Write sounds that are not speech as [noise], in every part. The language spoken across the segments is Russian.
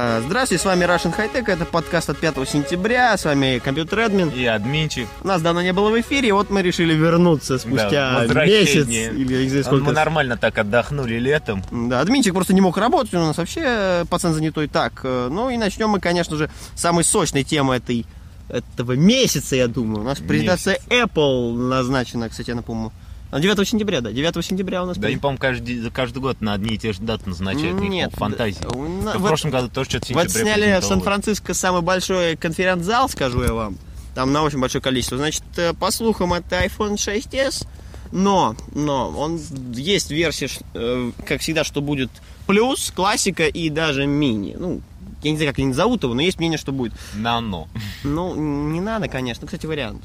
А, Здравствуйте, с вами Russian High Tech, это подкаст от 5 сентября, с вами компьютер админ. И админчик. Нас давно не было в эфире, вот мы решили вернуться спустя Да, месяц или А сколько. Мы нормально так отдохнули летом. Да, админчик просто не мог работать, у нас вообще э, пацан занятой так. э, Ну и начнем мы, конечно же, с самой сочной темы этой этого месяца, я думаю. У нас презентация Apple назначена, кстати, я напомню. А, 9 сентября, да, 9 сентября у нас. Да, они, по-моему, каждый, каждый год на одни и те же даты назначают. Нет, фантазии. на- в вот- прошлом году тоже что-то в Вот сняли в. Сан-Франциско самый большой конференц-зал, скажу я вам. Там на очень большое количество. Значит, э, по слухам, это iPhone 6s. Но, но, он есть версия, э, как всегда, что будет плюс, классика и даже мини. Ну, я не знаю, как они зовут его, но есть мнение, что будет. Нано. Ну, не надо, конечно. Кстати, вариант.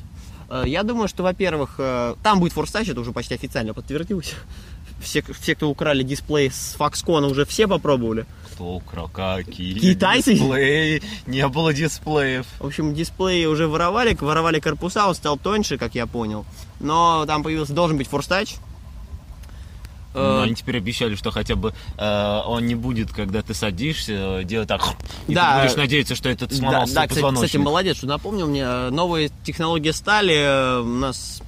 Э, Я думаю, что, во-первых, э, там будет Touch, это уже почти официально подтвердилось. Все, все, кто украли дисплей с Foxconn, уже все попробовали. Кто украл? Какие? Китайцы? Дисплеи. Не было дисплеев. В общем, дисплеи уже воровали, воровали корпуса, он стал тоньше, как я понял. Но там появился, должен быть Touch. Но Э, они теперь обещали, что хотя бы э, он не будет, когда ты садишься, э, делать так. И Да. ты будешь надеяться, что это да, сломался да, кстати, позвоночник. кстати, молодец, что напомнил мне. э, Новые технологии стали э, у нас...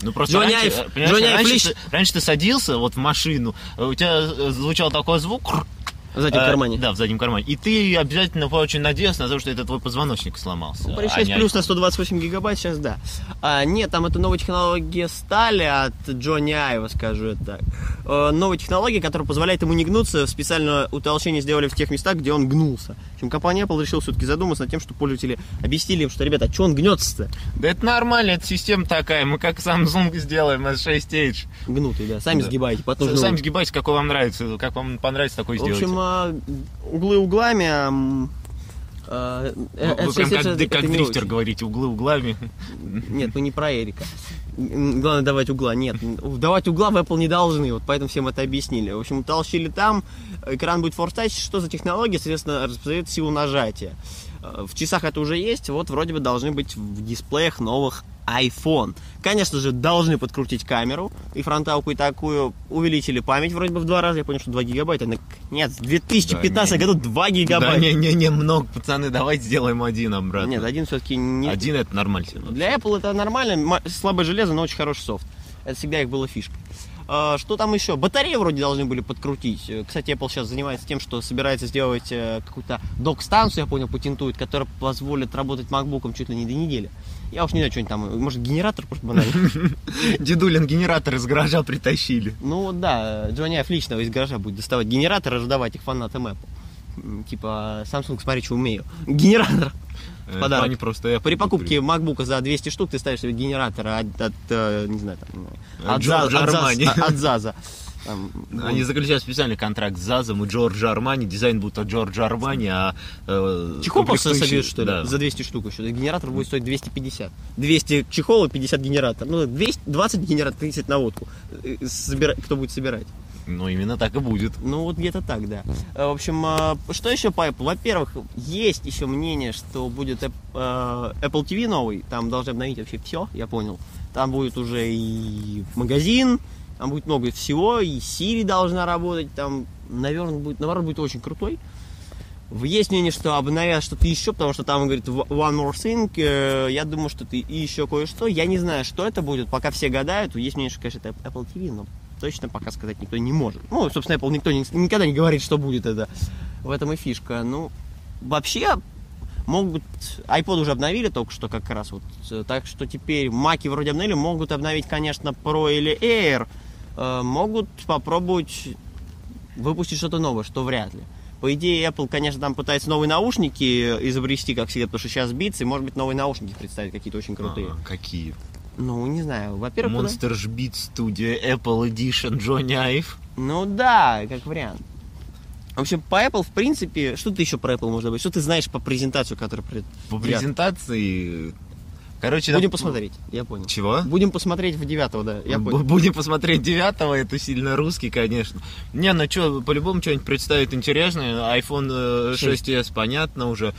Ну просто Джонни раньше, э, Айв раньше, лич- ты, раньше ты садился вот в машину, э, у тебя э, звучал такой звук, В заднем Э, кармане. Да, в заднем кармане. И ты обязательно очень надеялся на то, что это твой позвоночник сломался. При а 6 не плюс на iPhone. 128 гигабайт сейчас да. А, нет, там это новая технология стали от Джонни Айва, скажу это так. Э, новая технология, которая позволяет ему не гнуться. Специально утолщение сделали в тех местах, где он гнулся. В общем, компания Apple решила все-таки задуматься над тем, что пользователи объяснили им, что, ребята, а что он гнется-то? Да это нормально, это система такая. Мы как Samsung сделаем S6H. Гнутый, да. Сами Да. сгибаете нужный Сами сгибайте, какой вам нравится. Как вам понравится, такой В сделайте. общем, а, углы углами... а, э, Вы это прям как, это- дрифтер говорите, углы углами. Нет, мы не про Эрика. Главное давать угла. Нет, давать угла в Apple не должны, вот поэтому всем это объяснили. В общем, толщили там, экран будет Touch. Что за технология? Соответственно, распознает силу нажатия. Э, В часах это уже есть, вот вроде бы должны быть в дисплеях новых iPhone. Конечно же, должны подкрутить камеру и фронталку и такую. Увеличили память вроде бы в два раза. Я понял, что 2 гигабайта. Нет, в 2015 Да, не. году 2 Да, гигабайта. не-не-не, много, пацаны, давайте сделаем один обратно. Нет, один все-таки не... Один это нормально. Для Apple это нормально, ма- слабое железо, но очень хороший софт. Это всегда их была фишка. А, Что там еще? Батареи вроде должны были подкрутить. Э, Кстати, Apple сейчас занимается тем, что собирается сделать э, какую-то док-станцию, я понял, патентует, которая позволит работать MacBook чуть ли не до недели. Я уж не знаю, что они там, может, генератор просто банально. [laughs] Дедулин генератор из гаража притащили. Ну да, Джонни Айв лично из гаража будет доставать генератор и раздавать их фанатам Apple. Типа, Samsung, смотри, что умею. Генератор. Э, подарок. Они просто Apple При покупке. MacBook за 200 штук ты ставишь себе генератор от, от, э, не знаю, там, От от, Джорджа Заз- от, Армани. от Заза. Там, Они заключают специальный контракт с Зазом и Джорджа Армани. Дизайн будет от Джорджа Армани, а... э, Чехол просто собьют, что ли, Да. за 200 штук еще. Генератор будет стоить 250. 200 чехол и 50 генератор. Ну, 200, 20 генератор, 30 на водку. Э, собира- Кто будет собирать? Ну, именно так и будет. Ну, вот где-то так, да. Э, В общем, э, что еще по Apple? Во-первых, есть еще мнение, что будет э, Apple TV новый. Там должны обновить вообще все, я понял. Там будет уже и магазин, там будет много всего, и Siri должна работать, там, наверное, будет, наоборот, будет очень крутой. Есть мнение, что обновят что-то еще, потому что там говорит «One more thing. э, Я думаю, что ты еще кое-что. Я не знаю, что это будет, пока все гадают. Есть мнение, что, конечно, это Apple TV, но точно пока сказать никто не может. Ну, собственно, Apple никто не- никогда не говорит, что будет это. В этом и фишка. Ну, вообще, могут... iPod уже обновили только что как раз вот. э, Так что теперь маки вроде обновили. Могут обновить, конечно, Pro или Air. Э, Могут попробовать выпустить что-то новое, что вряд ли. По идее, Apple, конечно, там пытается новые наушники изобрести, как всегда, потому что сейчас Beats, может быть, новые наушники представить какие-то очень крутые. А, какие? Ну, не знаю. Во-первых, куда- Monster Beat Studio Apple Edition Johnny Ive. Ну да, как вариант. В общем, по Apple, в принципе, что ты еще про Apple может быть? Что ты знаешь по презентацию, которая пред... По презентации Короче, Будем да- посмотреть, я понял. Чего? Будем посмотреть в девятого, да, я понял. Будем посмотреть девятого, это сильно русский, конечно. Не, ну что, по-любому что-нибудь представит интересное. iPhone э, 6s, понятно уже.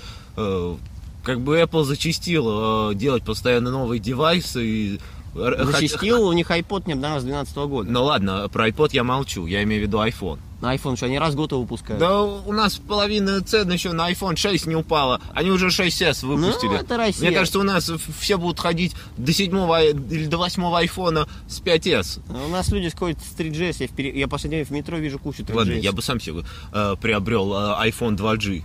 Как бы Apple зачастил э, делать постоянно новые девайсы. И... Зачастил, у них iPod не обновлялся с 2012 года. Ну ладно, про iPod я молчу, я имею в виду iPhone. На iPhone что, они раз в год его выпускают? Да у нас половина цен еще на iPhone 6 не упала. Они уже 6s выпустили. Ну, это Россия. Мне кажется, у нас все будут ходить до седьмого или до восьмого айфона с 5s. У нас люди сходят с 3GS, я, в я последнее время в метро вижу кучу 3GS. Ладно, я бы сам себе э, приобрел э, iPhone 2G.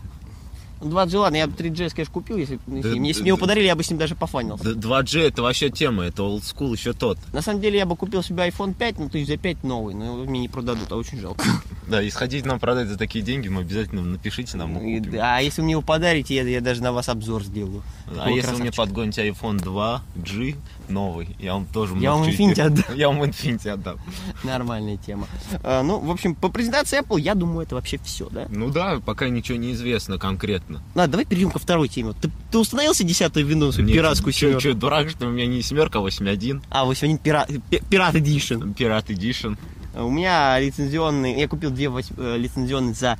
2G, ладно, я бы 3GS, конечно, купил, если, бы- Да, если мне да, бы его да. подарили, я бы с ним даже пофанился. Д- 2G это вообще тема, это old school еще тот. На самом деле, я бы купил себе iPhone 5, ну, то есть за 5 новый, но его мне не продадут, а очень жалко. [laughs] Да, и сходить нам продать за такие деньги, мы обязательно напишите нам, И- купим. А если вы мне его подарите, я, я даже на вас обзор сделаю. А если вы мне подгоните iPhone 2G новый, я вам тоже Я вам Infinity отдам. Я вам Infinity отдам. Нормальная тема. А, ну, в общем, по презентации Apple, я думаю, это вообще все, да? Ну да, пока ничего не известно конкретно. Ладно, давай перейдем ко второй теме. Ты, ты установился десятую вину, свою пиратскую Че, семерку? че, дурак, что у меня не семерка, а 8.1, А, 81 пират, пи- пират Edition. Пират Edition. У меня лицензионный, я купил две э, лицензионные за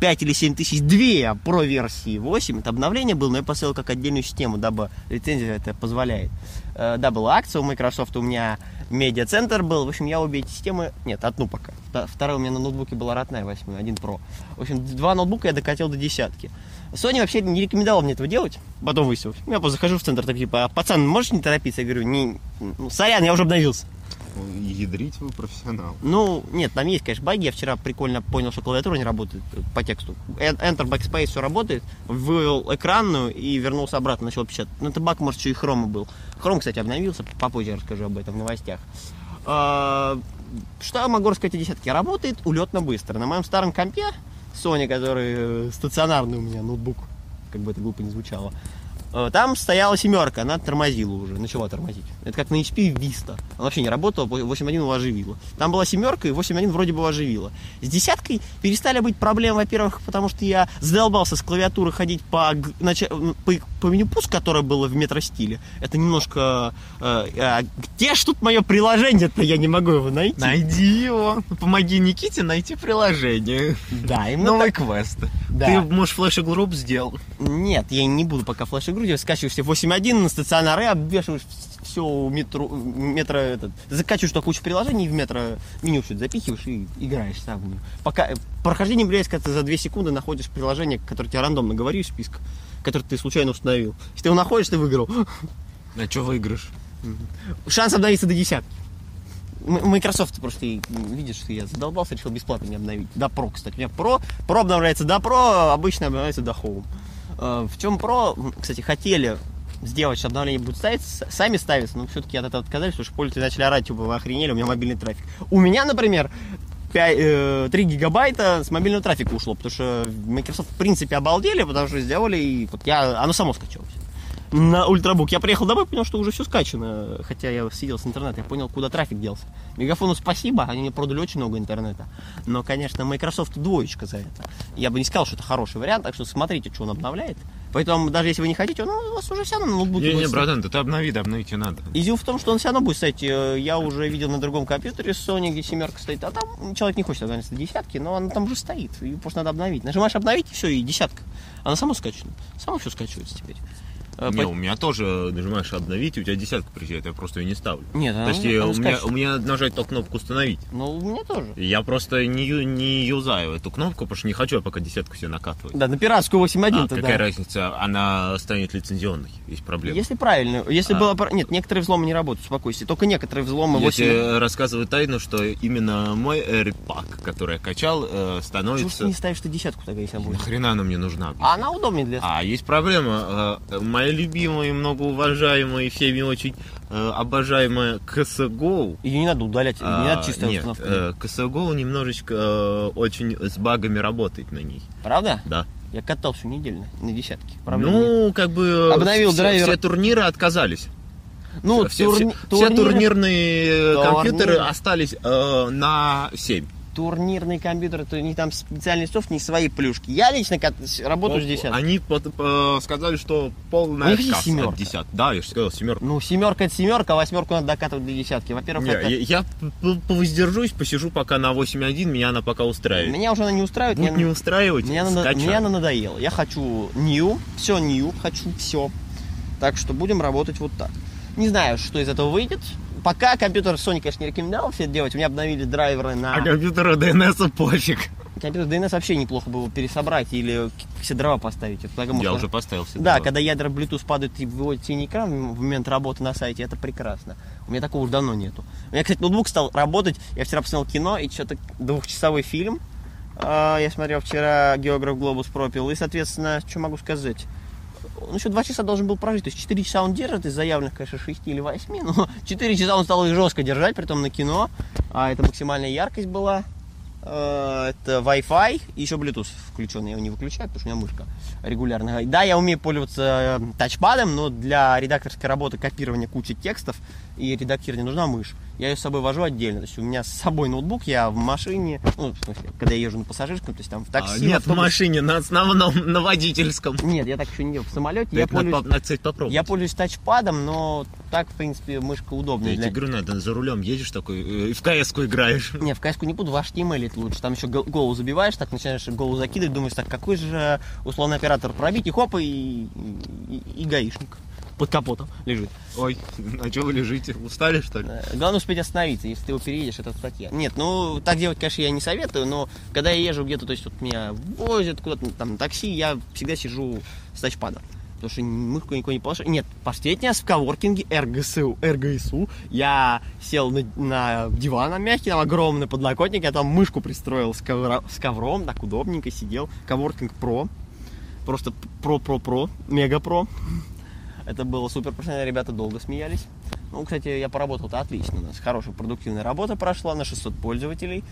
5 или 7 тысяч, две про версии 8. Это обновление было, но я поставил как отдельную систему, дабы лицензия это позволяет. Э, Да, была акция у Microsoft, у меня медиа-центр был. В общем, я обе эти системы... Нет, одну пока. Вторая у меня на ноутбуке была родная 8, один Pro. В общем, два ноутбука я докатил до десятки. Sony вообще не рекомендовал мне этого делать. Потом выяснилось. Я просто захожу в центр, так типа, «А, пацан, можешь не торопиться? Я говорю, не, ну, сорян, я уже обновился. Ядрить вы профессионал. Ну, нет, там есть, конечно, баги. Я вчера прикольно понял, что клавиатура не работает по тексту. Э- Enter, Backspace, все работает. Вывел экранную и вернулся обратно, начал печатать. Ну, это баг, может, еще и хрома был. Хром, кстати, обновился. Попозже расскажу об этом в новостях. А, Что я могу рассказать о десятке? Работает улетно быстро. На моем старом компе Sony, который э, стационарный у меня ноутбук, как бы это глупо не звучало, там стояла семерка, она тормозила уже, начала тормозить. Это как на HP Vista. Она вообще не работала, 8.1 его оживила. Там была семерка, и 8.1 вроде бы оживила. С десяткой перестали быть проблемы, во-первых, потому что я задолбался с клавиатуры ходить по, по, по меню пуск, которое было в метростиле. Это немножко... э, а где ж тут мое приложение-то? Я не могу его найти. Найди его. Помоги Никите найти приложение. Да, именно Новый так. квест. Да. Ты, может, флеш-игру сделал? Нет, я не буду пока флеш-игру делать. Скачиваешь себе 8.1 на стационары, обвешиваешь все у метро, метро этот, закачиваешь туда кучу приложений в метро меню все запихиваешь и играешь сам. Пока э, прохождение является, когда ты за 2 секунды находишь приложение, которое тебе рандомно говорю из списка, которое ты случайно установил. Если ты его находишь, ты выиграл. А что выиграешь? Шанс обновиться до десятки. Microsoft просто, видишь, что я задолбался, решил бесплатно не обновить. До Pro, кстати. У меня Pro, Pro обновляется до Pro, обычно обновляется до Home. Э, В чем м, кстати, хотели сделать, что обновление будут ставить, с- сами ставятся, но все-таки от этого отказались, потому что пользователи начали орать, типа, вы охренели, у меня мобильный трафик. У меня, например, 5, 3 гигабайта с мобильного трафика ушло, потому что Microsoft в принципе обалдели, потому что сделали, и вот я, оно само скачалось на ультрабук. Я приехал домой, понял, что уже все скачано. Хотя я сидел с интернета, я понял, куда трафик делся. Мегафону спасибо, они мне продали очень много интернета. Но, конечно, Microsoft двоечка за это. Я бы не сказал, что это хороший вариант, так что смотрите, что он обновляет. Поэтому, даже если вы не хотите, ну, у вас уже все равно на ноутбуке Не, не, братан, ты обнови, да обновить надо. Изюм в том, что он все равно будет стоять. э, Я уже видел на другом компьютере Sony, где семерка стоит, а там человек не хочет обновиться до десятки, но она там уже стоит. И просто надо обновить. Нажимаешь обновить, и все, и десятка. Она сама скачана. Само все скачивается теперь. Э, Не, по- у меня тоже нажимаешь обновить, у тебя десятка приезжает, я просто ее не ставлю. Нет, она- Почти она у меня, у меня надо нажать только кнопку установить. Ну, у меня тоже. Я просто не, не юзаю эту кнопку, потому что не хочу я пока десятку себе накатывать. Да, на пиратскую 8.1 А, то какая разница, она станет лицензионной, есть проблема. Если правильно, если А. было... Нет, некоторые взломы не работают, успокойся. Только некоторые взломы Я 8... тебе рассказываю тайну, что именно мой AirPack, который я качал, э, становится... ты не ставишь ты десятку тогда, если она будет? Нахрена она мне нужна? А она удобнее для... А, есть проблема. Э, Моя любимая, многоуважаемая и всеми очень э, обожаемая CSGO. Ее не надо удалять, не а, надо чистая нет, установка. э, немножечко э, очень с багами работает на ней. Правда? Да. Я катал всю неделю на- десятке. Проблем нет. ну, как бы... Обновил все, драйвер. все турниры отказались. ну, все, турни- все- все турниры- турнирные Турниры. компьютеры остались э, на 7. Турнирный компьютер, то не там специальный софт, не свои плюшки. Я лично работаю с десяткой. Они э, сказали, что У полная них отказ от десят. Да, я же сказал, семерка. Ну, семерка это семерка, а восьмерку надо докатывать до десятки. Во-первых, это... я, я повоздержусь, посижу пока на 8.1, меня она пока устраивает. Меня уже она не устраивает. Будет не устраивать, Меня скачай. меня она надоела. Я хочу new, все new, хочу все. Так что будем работать вот так. Не знаю, что из этого выйдет. Пока компьютер Sony, конечно, не рекомендовал все это делать. У меня обновили драйверы на... А компьютеру DNS пофиг. Компьютер DNS вообще неплохо было пересобрать или все дрова поставить. Это потому Я что- уже поставил себе. Да, дрова. когда ядра Bluetooth падают и выводят синий экран в момент работы на сайте, это прекрасно. У меня такого уже давно нету. У меня, кстати, ноутбук стал работать. Я вчера посмотрел кино, и что-то двухчасовой фильм. А, Я смотрел вчера «Географ Глобус пропил». И, соответственно, что могу сказать? Он еще два часа должен был прожить. То есть 4 часа он держит из заявленных, конечно, 6 или 8. Но [laughs] 4 часа он стал их жестко держать, при том на кино. А это максимальная яркость была. Э, Это Wi-Fi и еще Bluetooth включен. Я его не выключаю, потому что у меня мышка регулярно. Да, я умею пользоваться э, тачпадом, но для редакторской работы копирования кучи текстов и редактирования нужна мышь. Я ее с собой вожу отдельно. То есть у меня с собой ноутбук, я в машине, ну, в смысле, когда я езжу на пассажирском, то есть там в такси. А, в нет, в автобусе. машине, на основном, [laughs] на водительском. Нет, я так еще не делал. В самолете я пользуюсь, по- надо, кстати, попробовать. я пользуюсь тачпадом, но так, в принципе, мышка удобная. Я для- тебе говорю, надо за рулем едешь такой, э, и в КС-ку играешь. Не, в каску не буду, в HTML это лучше. Там еще гол- голову забиваешь, так начинаешь голову закидывать, думаешь, так, какой же условный оператор пробить, и хоп, и, и, и гаишник под капотом лежит. Ой, [laughs] а что вы лежите? Устали, что ли? Э, Главное успеть остановиться, если ты его переедешь, это статья. Нет, ну, так делать, конечно, я не советую, но когда я езжу где-то, то есть вот меня возят куда-то там на такси, я всегда сижу с тачпадом. Потому что мышку никого не положил. Нет, последний раз в коворкинге РГСУ, РГСУ я сел на, на диван на мягкий, там огромный подлокотник, я там мышку пристроил с, ковра- с ковром, так удобненько сидел. Коворкинг Про. Просто про-про-про, мега-про. Это было супер профессионально, ребята долго смеялись. Ну, кстати, я поработал-то отлично. У нас хорошая продуктивная работа прошла на 600 пользователей.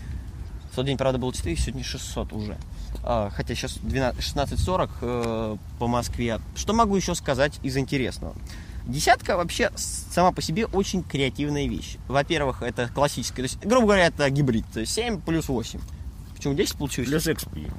В тот день, правда, было 4, сегодня 600 уже. А, хотя сейчас 12 16.40 э, по Москве. Что могу еще сказать из интересного? Десятка вообще сама по себе очень креативная вещь. Во-первых, это классическая, то есть, грубо говоря, это гибрид, то есть 7 плюс 8. Почему 10 получилось? Плюс XP.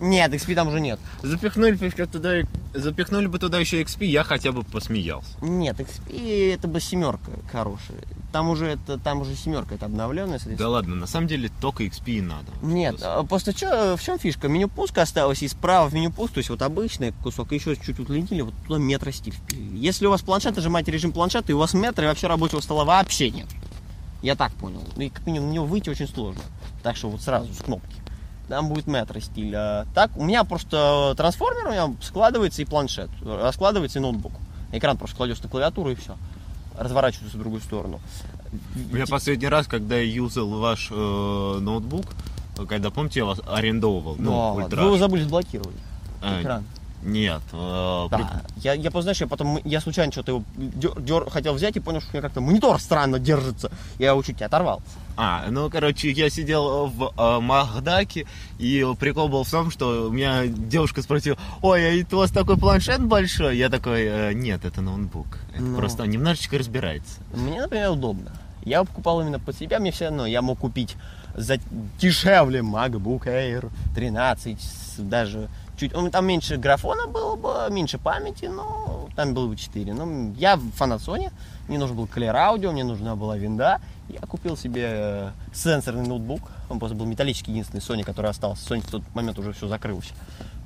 Нет, XP там уже нет. Запихнули, бы туда, запихнули бы туда еще XP, я хотя бы посмеялся. Нет, XP это бы семерка хорошая. Там уже это, там уже семерка, это обновленная. Да ладно, на самом деле только XP и надо. Нет, а просто чё, в чем фишка? Меню пуска осталось, и справа в меню пуск, то есть вот обычный кусок, еще чуть удлинили, вот туда метро стиль впилили. Если у вас планшет, нажимаете режим планшета, и у вас метра, и вообще рабочего стола вообще нет. Я так понял. И как минимум на него выйти очень сложно. Так что вот сразу с кнопки. Там будет метро стиль. А так, у меня просто трансформер у меня складывается и планшет. Раскладывается и ноутбук. Экран просто кладешь на клавиатуру и все. Разворачивается в другую сторону. Я последний раз, когда я юзал ваш э, ноутбук, когда, помните, я вас арендовал, Да, ну, вы ультра. его забыли заблокировать. А, Экран. Нет, э, при- Да. Я, я просто, знаешь, я потом, я случайно что-то его дер- дер- хотел взять и понял, что у меня как-то монитор странно держится. Я его чуть не оторвал. А, ну, короче, я сидел в э, Махдаке, и прикол был в том, что у меня девушка спросила, ой, а у вас такой планшет большой? Я такой, «Э, нет, это ноутбук. Это Ну. просто немножечко разбирается. Мне, например, удобно. Я покупал именно под себя, мне все равно, я мог купить за дешевле MacBook Air 13, с- даже чуть, ну, там меньше графона было бы, меньше памяти, но там было бы 4. Ну, я фанат Sony, мне нужен был Clear Audio, мне нужна была винда, я купил себе э, сенсорный ноутбук, он просто был металлический, единственный Sony, который остался. Sony в тот момент уже все закрылось.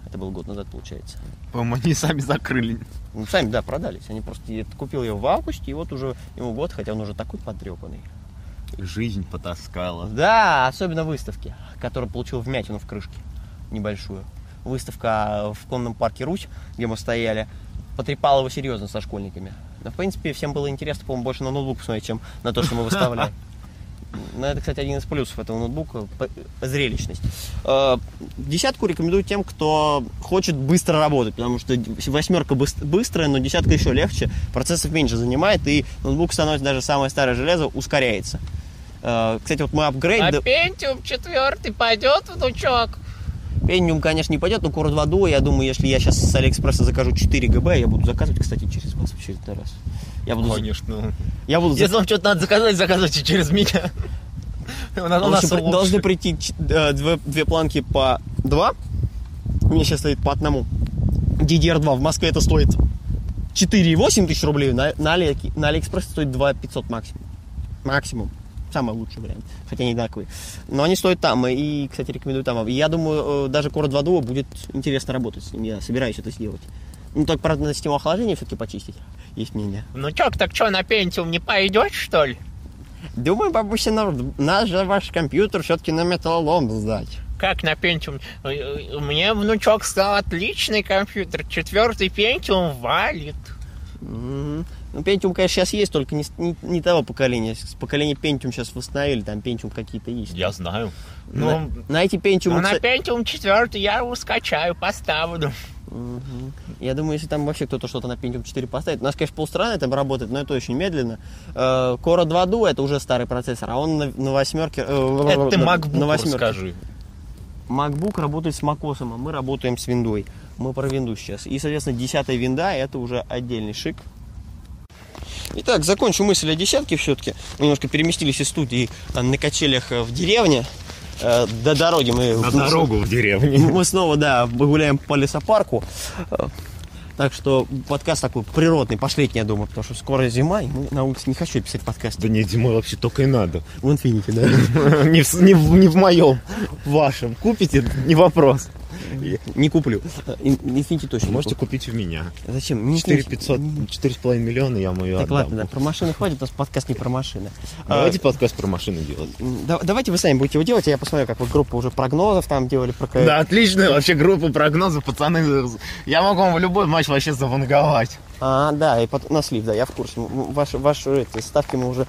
Это был год назад, получается. По-моему, они сами закрыли. Ну, сами, да, продались. Они просто я купил его в августе, и вот уже ему год, хотя он уже такой потрепанный. Жизнь потаскала. Да, особенно выставки, которую получил вмятину в крышке небольшую. Выставка в конном парке Русь, где мы стояли, потрепала его серьезно со школьниками. Но, в принципе, всем было интересно, по-моему, больше на ноутбук посмотреть, чем на то, что мы выставляем. [laughs] Но это, кстати, один из плюсов этого ноутбука – зрелищность. Э, Десятку рекомендую тем, кто хочет быстро работать, потому что восьмерка быс- быстрая, но десятка еще легче, процессов меньше занимает, и ноутбук становится даже самое старое железо, ускоряется. Э, Кстати, вот мой апгрейд... А Пентиум четвертый пойдет, внучок? Пентиум, конечно, не пойдет, но Core 2 Duo, я думаю, если я сейчас с Алиэкспресса закажу 4 ГБ, я буду заказывать, кстати, через вас в очередной раз. Я буду, Конечно. я буду, Если вам что-то надо заказать, заказывайте через меня. [laughs] У нас- при- должны прийти э, две, две планки по 2. У меня сейчас стоит по одному. DDR2 в Москве это стоит 4,8 тысяч рублей. На, на, Али, на Алиэкспрессе стоит 2 500 максимум. Максимум. Самый лучший вариант. Хотя они одинаковые. Но они стоят там. И, кстати, рекомендую там. И я думаю, э, даже Core 2 Duo будет интересно работать с ним. Я собираюсь это сделать. Ну, только, правда, надо систему охлаждения все-таки почистить. Есть мнение. Внучок, так что, на пентиум не пойдет, что ли? Думаю, бабуся, наш, же ваш компьютер все-таки на металлолом сдать. Как на пентиум? Э, э, Мне внучок сказал отличный компьютер. Четвертый пентиум валит. Мгм. Ну, Pentium, конечно, сейчас есть, только не, не, не того поколения. С поколения Pentium сейчас восстановили, там Pentium какие-то есть. Я знаю. на, Ну, на эти Pentium, Ну, на пентиум четвертый я его скачаю, поставлю. Мгм. я думаю, если там вообще кто-то что-то на Pentium 4 поставит, у нас, конечно, полстраны там работает, но это очень медленно. Э, Core 2 Duo это уже старый процессор, а он на, на восьмерке... э, это ты на- MacBook на восьмерке. MacBook работает с macOS, а мы работаем с виндой. Мы про винду сейчас. И, соответственно, десятая винда это уже отдельный шик. Итак, закончу мысль о десятке все-таки. Мы немножко переместились из студии э, на качелях э, в деревне. Э, До дороги мы... На дорогу в деревне. [laughs] Мы снова, да, гуляем по лесопарку. Э, Так что подкаст такой природный, пошлетний, я думаю, потому что скоро зима, и мы на улице не хочу писать подкаст. Да не, зимой вообще только и надо. В Infinity, да. [laughs] Не в, моем, в вашем. Купите, не вопрос. [laughs] Не куплю. Э, Infinity точно не Можете купить у меня. Зачем? Не 4 Infinity. 500, 4,5 миллиона я мою Так ладно, да, про машины хватит, у нас подкаст не про машины. Давайте А, подкаст про машины делать. давайте вы сами будете его делать, а я посмотрю, как вы группа уже прогнозов там делали. Да, отличная вообще группа прогнозов, пацаны. Я могу вам в любой матч вообще заванговать. А, да, и потом на слив, да, я в курсе. Ваши, ваши эти, ставки мы уже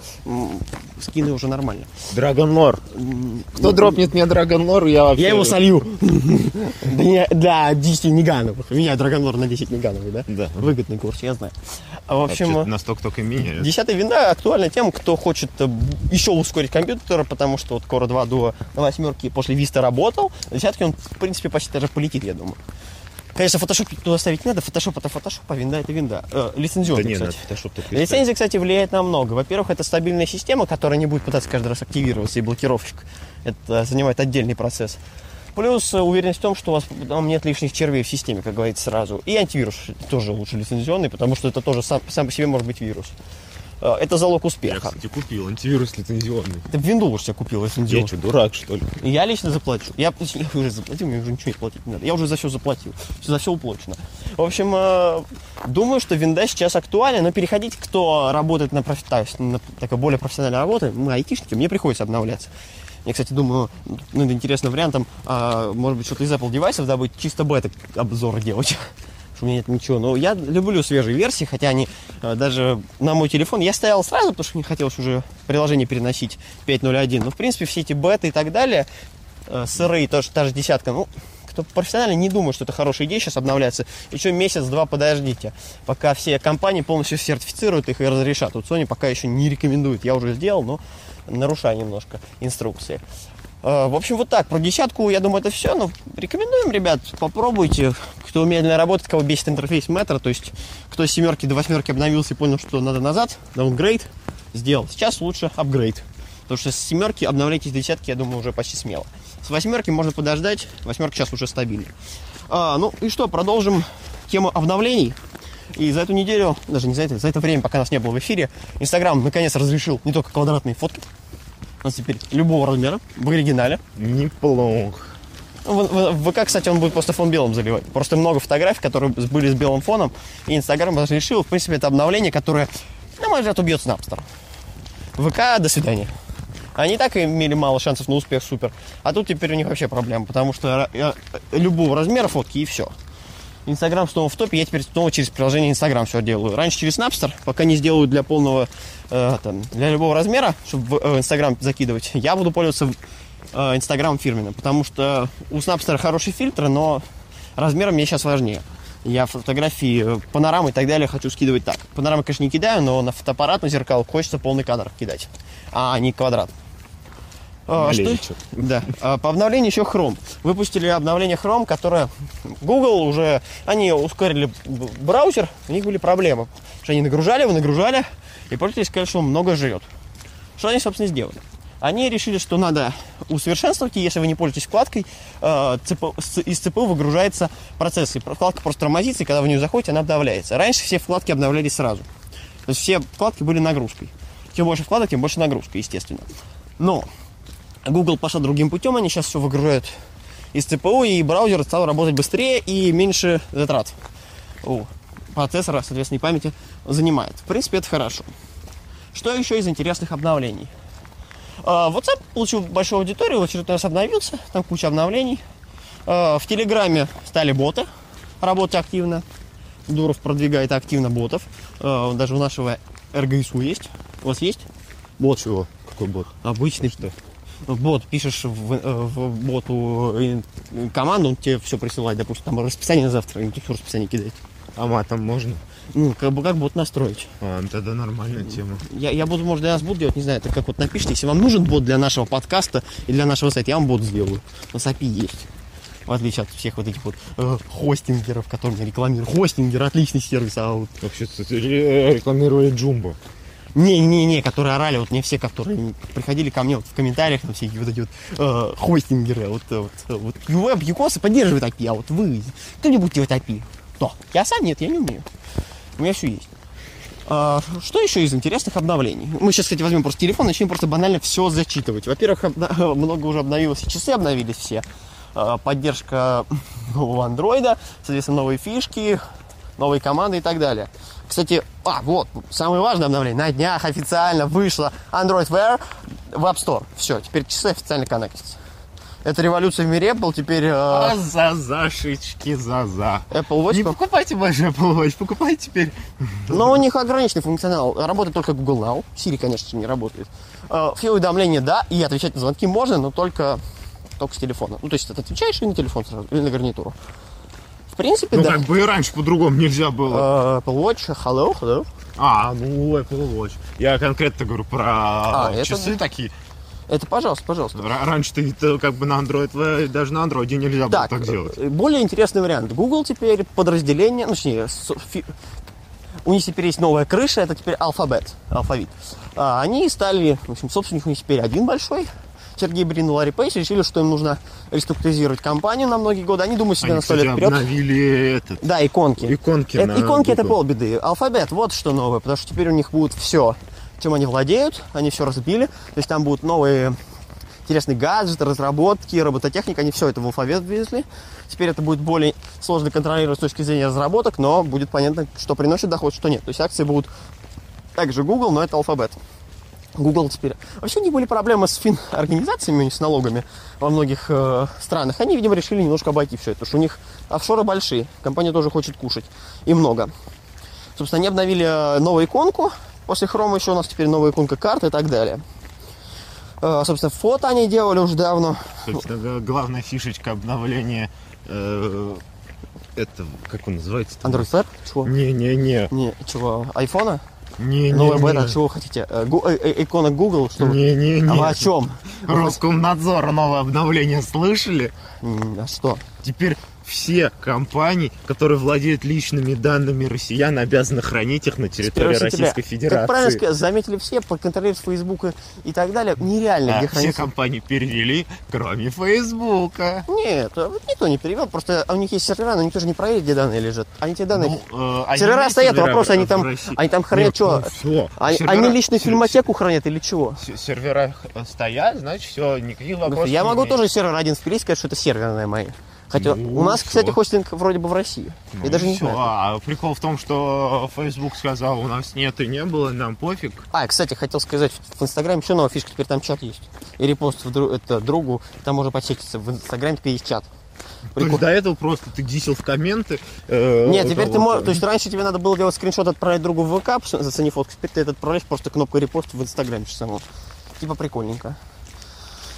скины уже нормально. Драгон Лор. Кто дропнет мне Драгон Лор, я вообще... Я его солью. [laughs] Для, для 10 Нигановых. Меняю Драгонлор на 10 Нигановых, да? Да. Выгодный курс, я знаю. А, в общем, Вообще, настолько только меняют. Десятая винда актуальна тем, кто хочет э, еще ускорить компьютер, потому что вот Core 2 Duo на восьмерке после Vista работал. На десятке он, в принципе, почти даже полетит, я думаю. Конечно, фотошоп туда ставить не надо, фотошоп это фотошоп, а винда это винда. Э, Да лицензионный, не, на кстати. Photoshop только Лицензия, кстати, влияет на много. Во-первых, это стабильная система, которая не будет пытаться каждый раз активироваться, и блокировщик. Это занимает отдельный процесс. Плюс э, уверенность в том, что у вас там нет лишних червей в системе, как говорится сразу. И антивирус тоже лучше лицензионный, потому что это тоже сам, сам по себе может быть вирус. Э, Это залог Я, успеха. кстати, купил антивирус лицензионный. Ты винду уж себе купил Я лицензионный. что, дурак, что ли? Я лично заплачу. Я, [laughs] я уже заплатил, мне уже ничего не платить не надо. Я уже за все заплатил. За все уплочено. В общем, э, думаю, что винда сейчас актуальна, но переходить, кто работает на, профи- есть на такой более профессиональной работе, мы айтишники, мне приходится обновляться. Я, кстати, думаю, ну, это интересным вариантом, а, может быть, что-то из Apple девайсов добыть, чисто бета обзор делать. [laughs] У меня нет ничего. Но я люблю свежие версии, хотя они э, даже на мой телефон я стоял сразу, потому что не хотелось уже приложение переносить 5.0.1. Но, в принципе, все эти беты и так далее, э, сырые, тоже та же десятка, ну, кто профессионально не думает, что это хорошая идея сейчас обновляться. Еще месяц-два подождите, пока все компании полностью сертифицируют их и разрешат. Вот Sony пока еще не рекомендует. Я уже сделал, но нарушаю немножко инструкции. Э, В общем, вот так. Про десятку, я думаю, это все. Но рекомендуем, ребят, попробуйте. Кто медленно работает, кого бесит интерфейс метра, то есть кто с семерки до восьмерки обновился и понял, что надо назад, даунгрейд сделал. Сейчас лучше апгрейд. Потому что с семерки обновляйтесь до десятки, я думаю, уже почти смело. С восьмерки можно подождать. Восьмерка сейчас уже стабильна. А, ну и что, продолжим тему обновлений. И за эту неделю, даже не за это, за это время, пока нас не было в эфире, Инстаграм наконец разрешил не только квадратные фотки, у нас теперь любого размера, в оригинале. Неплохо. В, в- в ВК, кстати, он будет просто фон белым заливать. Просто много фотографий, которые были с белым фоном. И Инстаграм разрешил. В принципе, это обновление, которое, на мой взгляд, убьет Снапстер. ВК, до свидания. Они и так имели мало шансов на успех, супер. А тут теперь у них вообще проблема, потому что э, э, любого размера фотки и все. Инстаграм снова в топе, я теперь снова через приложение Инстаграм все делаю. Раньше через Snapster, пока не сделаю для полного, э, там, для любого размера, чтобы в Инстаграм закидывать, я буду пользоваться э, Инстаграм фирменным, потому что у Snapster хороший фильтр, но размером мне сейчас важнее. Я фотографии, э, панорамы и так далее хочу скидывать так. Панорамы, конечно, не кидаю, но на фотоаппарат, на зеркал хочется полный кадр кидать, а не квадрат. А, Малевичу. да. А, По обновлению еще Chrome. Выпустили обновление Chrome, которое Google уже, они ускорили браузер, у них были проблемы. Что они нагружали его, нагружали, и пользователи сказали, что он много жрет. Что они, собственно, сделали? Они решили, что надо усовершенствовать, и если вы не пользуетесь вкладкой, э, из ЦПУ выгружается процесс, и вкладка просто тормозится, и когда вы в нее заходите, она обновляется. Раньше все вкладки обновлялись сразу. То есть все вкладки были нагрузкой. Чем больше вкладок, тем больше нагрузка, естественно. Но Google пошел другим путем, они сейчас все выгружают из ЦПУ, и браузер стал работать быстрее и меньше затрат у процессора, соответственно, и памяти занимает. В принципе, это хорошо. Что еще из интересных обновлений? А, WhatsApp получил большую аудиторию, в очередной раз обновился, там куча обновлений. А, В Телеграме стали боты работать активно. Дуров продвигает активно ботов. А, Даже у нашего РГСУ есть. У вас есть? Бот. Чего? Какой бот? Обычный. Что? Бот, пишешь в, э, в боту э, команду, он тебе все присылает, допустим, там расписание на завтра, и всё расписание кидает. А матом можно? Ну, как бы как бот настроить. А, ну тогда нормальная тема. Я, я буду, может, для нас бот делать, не знаю, это как вот напишите, если вам нужен бот для нашего подкаста и для нашего сайта, я вам бот сделаю. У нас API есть. В отличие от всех вот этих вот э, хостингеров, которые рекламируют. Хостингер отличный сервис, а вот Вообще, кстати, ре- рекламировали Джумбо. Не-не-не, которые орали, вот не все, которые приходили ко мне вот в комментариях, там всякие вот эти вот э, хостингеры, вот, э, вот, э, вот веб Юкосы поддерживает API, а вот вы, кто-нибудь делает API? Кто? Я сам нет, я не умею. У меня все есть. А, что еще из интересных обновлений? Мы сейчас, кстати, возьмем просто телефон, начнем просто банально все зачитывать. Во-первых, обна- [laughs] много уже обновилось, и часы обновились все. А, Поддержка нового андроида, соответственно, новые фишки, новые команды и так далее. Кстати, а, вот, самое важное обновление. На днях официально вышло Android Wear в App Store. Все, теперь часы официально коннектятся. Это революция в мире Apple. Теперь э, А за зашечки за за. Apple Watch... Не покупайте больше Apple Watch, покупайте теперь. Но у них ограниченный функционал. Работает только Google Now. Siri, конечно, не работает. Э, Все уведомления, да, и отвечать на звонки можно, но только, только с телефона. Ну, то есть, ты отвечаешь и на телефон сразу, или на гарнитуру. В принципе, Ну да. как бы и раньше по-другому нельзя было. Э, Apple Watch, hello, hello. А, ну Apple Watch. Я конкретно говорю про А, это часы да. такие. Это, пожалуйста, пожалуйста. Ра- Раньше ты это как бы на Android, э, даже на Android нельзя было Так, так делать. э, более интересный вариант. Google теперь подразделение, ну, точнее, у них теперь есть новая крыша, это теперь алфабет, алфавит. А, они стали, в общем, собственник у них теперь один большой. Сергей Брин и Ларри Пейс решили, что им нужно реструктуризировать компанию на многие годы. Они думают себе Они, на сто лет вперед. обновили этот. Да, иконки. Иконки Это- на иконки это полбеды. Алфабет, вот что новое, потому что теперь у них будет все, чем они владеют, они все разбили. То есть там будут новые интересные гаджеты, разработки, робототехника, они все это в алфавит ввезли. Теперь это будет более сложно контролировать с точки зрения разработок, но будет понятно, что приносит доход, что нет. То есть акции будут также Google, но это алфабет. Google теперь. Вообще у них были проблемы с фин-организациями, с налогами во многих э, странах. Они, видимо, решили немножко обойти все это, потому что у них офшоры большие. Компания тоже хочет кушать. И много. Собственно, они обновили э, новую иконку. После хрома еще у нас теперь новая иконка карты и так далее. Э, собственно, фото они делали уже давно. Собственно, г- главная фишечка обновления э, этого, как он называется? Android Web? Чего? Не-не-не. Не, чего? Айфона? Не, не, Новая не. бета? Чего хотите? Э, гу- э, э, икона Google? Что? вы? Не, не, А не. вы о чем? Роскомнадзора новое обновление слышали? А что? Теперь все компании, которые владеют личными данными россиян, обязаны хранить их на территории 1 сентября. Российской Как правильно Федерации. сказать, заметили все, проконтролировать Facebook и, так далее. Нереально, А где все хранится. компании перевели, кроме Фейсбука. Нет, вот никто не перевел, просто у них есть сервера, но никто же не проверит, где данные лежат. Они те данные... Ну, э, они сервера стоят, сервера вопрос, они там, России? они там хранят Нет, что? ну всё. Они, Сервера- они личную фильмотеку хранят или чего? сер- Сервера стоят, значит, все, никаких вопросов Я могу тоже сервер один впилить, сказать, что это серверные мои. Хотя Ну, у нас, всё. кстати, хостинг вроде бы в России. Ну Я даже и не всё. знаю. А прикол в том, что Facebook сказал, у нас нет и не было, нам пофиг. А, кстати, хотел сказать, в Инстаграме еще новая фишка, теперь там чат есть. И репост в дру- это, другу, там можно подсечиться. В Инстаграме теперь есть чат. То есть до этого просто ты дисел в комменты. э, Нет, теперь ты можешь, то есть раньше тебе надо было делать скриншот, отправить другу в ВК, заценив фотку, теперь ты это отправляешь просто кнопкой репост в Инстаграме самому. Типа прикольненько.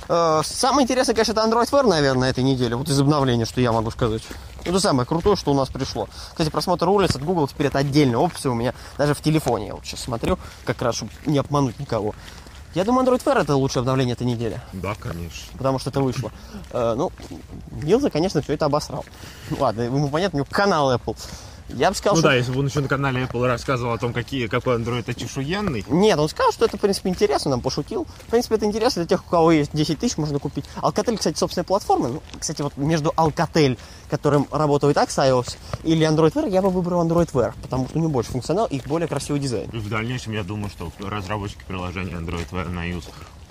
Э, Самое интересное, конечно, это Android Wear, наверное, этой неделе, вот из обновления, что я могу сказать. Это самое крутое, что у нас пришло. Кстати, просмотр улиц от Google теперь это отдельная опция у меня, даже в телефоне. Я вот сейчас смотрю, как раз, чтобы не обмануть никого. Я думаю, Android Wear это лучшее обновление этой недели Да, конечно. потому что это вышло. Э, ну, Гилза, конечно, все это обосрал. Ладно, ему понятно, у него канал Apple. Я бы сказал, Ну что... да, если бы он еще на канале Apple рассказывал о том, какие, какой Android очешуенный. Нет, он сказал, что это, в принципе, интересно, нам пошутил. В принципе, это интересно для тех, у кого есть 10 тысяч, можно купить. Alcatel, кстати, собственная платформа. Ну, кстати, вот между Alcatel, которым работает так с iOS, или Android Wear, я бы выбрал Android Wear, потому что у него больше функционал и более красивый дизайн. И в дальнейшем я думаю, что разработчики приложения Android Wear на iOS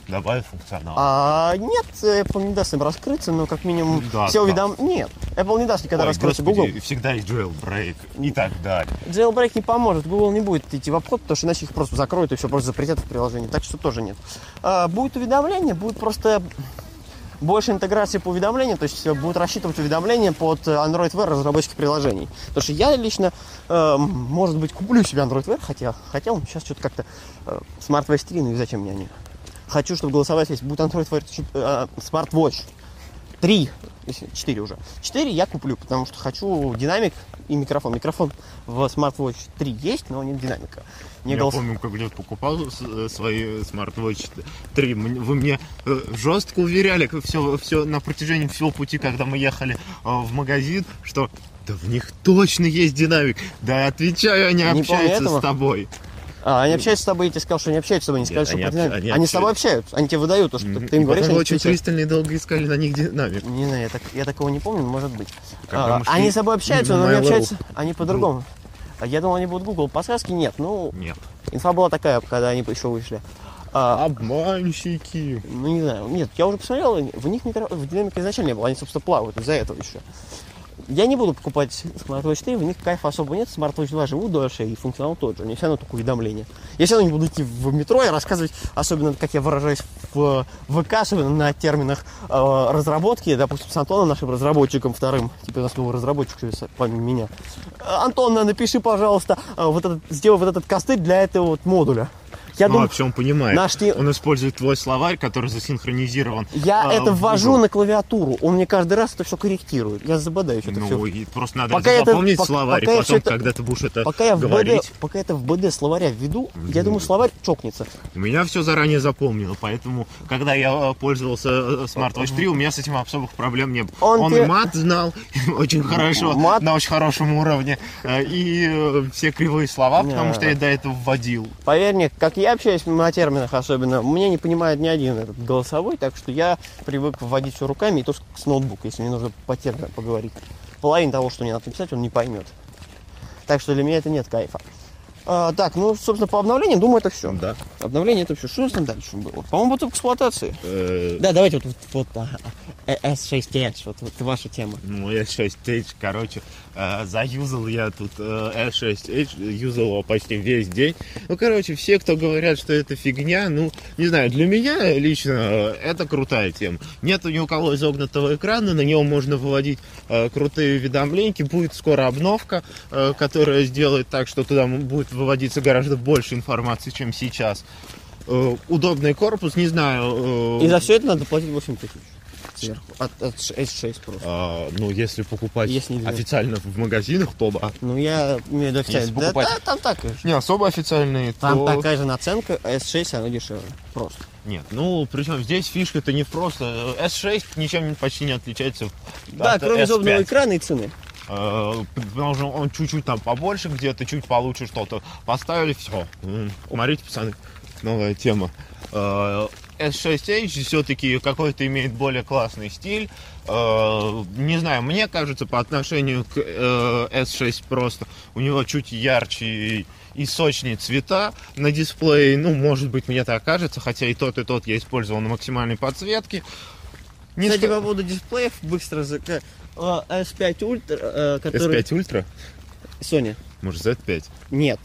добавят функционал. А нет, Apple не даст им раскрыться, но как минимум Да, все да. уведом... Нет, Apple не даст никогда Ой, раскрыться господи, Google. всегда есть jailbreak и так далее. Jailbreak не поможет, Google не будет идти в обход, потому что иначе их просто закроют и все, просто запретят в приложении. Так что тоже нет. А, будет уведомление, будет просто больше интеграции по уведомлениям, то есть будут рассчитывать уведомления под Android Wear разработчиков приложений. Потому что я лично, э, может быть, куплю себе Android Wear, хотя хотел, сейчас что-то как-то э, SmartWatch 3, ну и зачем мне они? Хочу, чтобы голосовая связь будет Android Wear э, SmartWatch 3, если 4 уже. 4 я куплю, потому что хочу динамик и микрофон. Микрофон в SmartWatch 3 есть, но нет динамика. Не я голос- помню, как я покупал э, свои смарт-вотч 3. М- Вы мне э, жестко уверяли все, все на протяжении всего пути, когда мы ехали э, в магазин, что да в них точно есть динамик. Да, отвечаю, они Не помню общаются с тобой. А, они общаются с тобой, я тебе сказал, что они общаются с тобой, не сказали, что они динамик. они Они, с тобой общаются, они тебе выдают то, что Мгм. ты им И говоришь, потом они очень пристально и долго искали на них динамик. Не знаю, я, так, я такого не помню, может быть. А, они с тобой общаются, но не Mail.ru. общаются они по-другому. А Я думал, они будут Google подсказки, нет. Ну, Нет. инфа была такая, когда они еще вышли. А, Обманщики. ну, не знаю. Нет, я уже посмотрел, в них микро... в динамике изначально не было. Они, собственно, плавают из-за этого еще. Я не буду покупать SmartWatch 4, в них кайфа особо нет. SmartWatch 2 живут дольше, и функционал тот же. У них все равно только уведомления. Я все равно не буду идти в метро и рассказывать, особенно, как я выражаюсь в ВК, особенно на терминах э, разработки, допустим, с Антоном, нашим разработчиком вторым, типа у нас новый разработчик, помимо меня. «Э, Антон, напиши, пожалуйста, э, вот этот, сделай вот этот костыль для этого вот модуля. Я ну, думаю, вообще он понимает. наш Он использует твой словарь, который засинхронизирован. я а, это в ввожу на клавиатуру, он мне каждый раз это все корректирует. Я забодаюсь это Ну, все. и просто надо Пока это- запомнить пока- словарь, пока и потом, это- когда ты будешь это Пока я, в говорить, БД, пока это в БД словаря введу, я думаю, словарь чокнется. у меня все заранее запомнило, поэтому, когда я э, пользовался э, SmartWatch 3, у меня с этим особых проблем не было. Он Он, и мат знал [laughs] очень хорошо, Мат- на очень хорошем уровне, э, и все кривые слова, потому что я до этого вводил. Поверь мне, как я общаюсь на терминах особенно, меня не понимает ни один этот голосовой, так что я привык вводить все руками, и то с ноутбука, если мне нужно по терминам поговорить. Половину того, что мне надо написать, он не поймет. Так что для меня это нет кайфа. А, так, ну, собственно, по обновлению, думаю, это все. Да. Обновление это все. Что у нас там дальше было? По-моему, потом эксплуатации. Э, Да, давайте вот, вот, вот а, а, S6H, вот, вот ваша тема. Ну, S6H, короче, э, заюзал я тут э, S6H, юзал его почти весь день. Ну, короче, все, кто говорят, что это фигня, ну, не знаю, для меня лично э, это крутая тема. Нету ни у кого изогнутого экрана, на него можно выводить э, крутые уведомления. Будет скоро обновка, э, которая сделает так, что туда будет выводиться гораздо больше информации, чем сейчас. Э, удобный корпус, не знаю. э, И за все это надо платить 8 тысяч. Сверху. От, от S6 просто. а, ну, если покупать Если официально в магазинах, то да. Ну, я имею в виду официально. Если Да, покупать- да, там так же. Не особо официальные, Там то... такая же наценка, S6 оно дешевле. Просто. Нет, ну, причем здесь фишка-то не просто... S6 ничем не- почти не отличается Да, от кроме S5. удобного экрана и цены. Э, Потому что он чуть-чуть там побольше, где-то чуть получше что-то поставили, все. Смотрите, пацаны, новая тема. Э, S6H все-таки какой-то имеет более классный стиль. Э, Не знаю, мне кажется, по отношению к э, S6 просто у него чуть ярче и- сочнее цвета на дисплее. Ну, может быть, мне так кажется, хотя и тот, и тот я использовал на максимальной подсветке. Не Кстати, ска- по поводу дисплеев, быстро А, S5 Ultra, э, который... S5 Ultra? Sony. Может, Z5? Нет.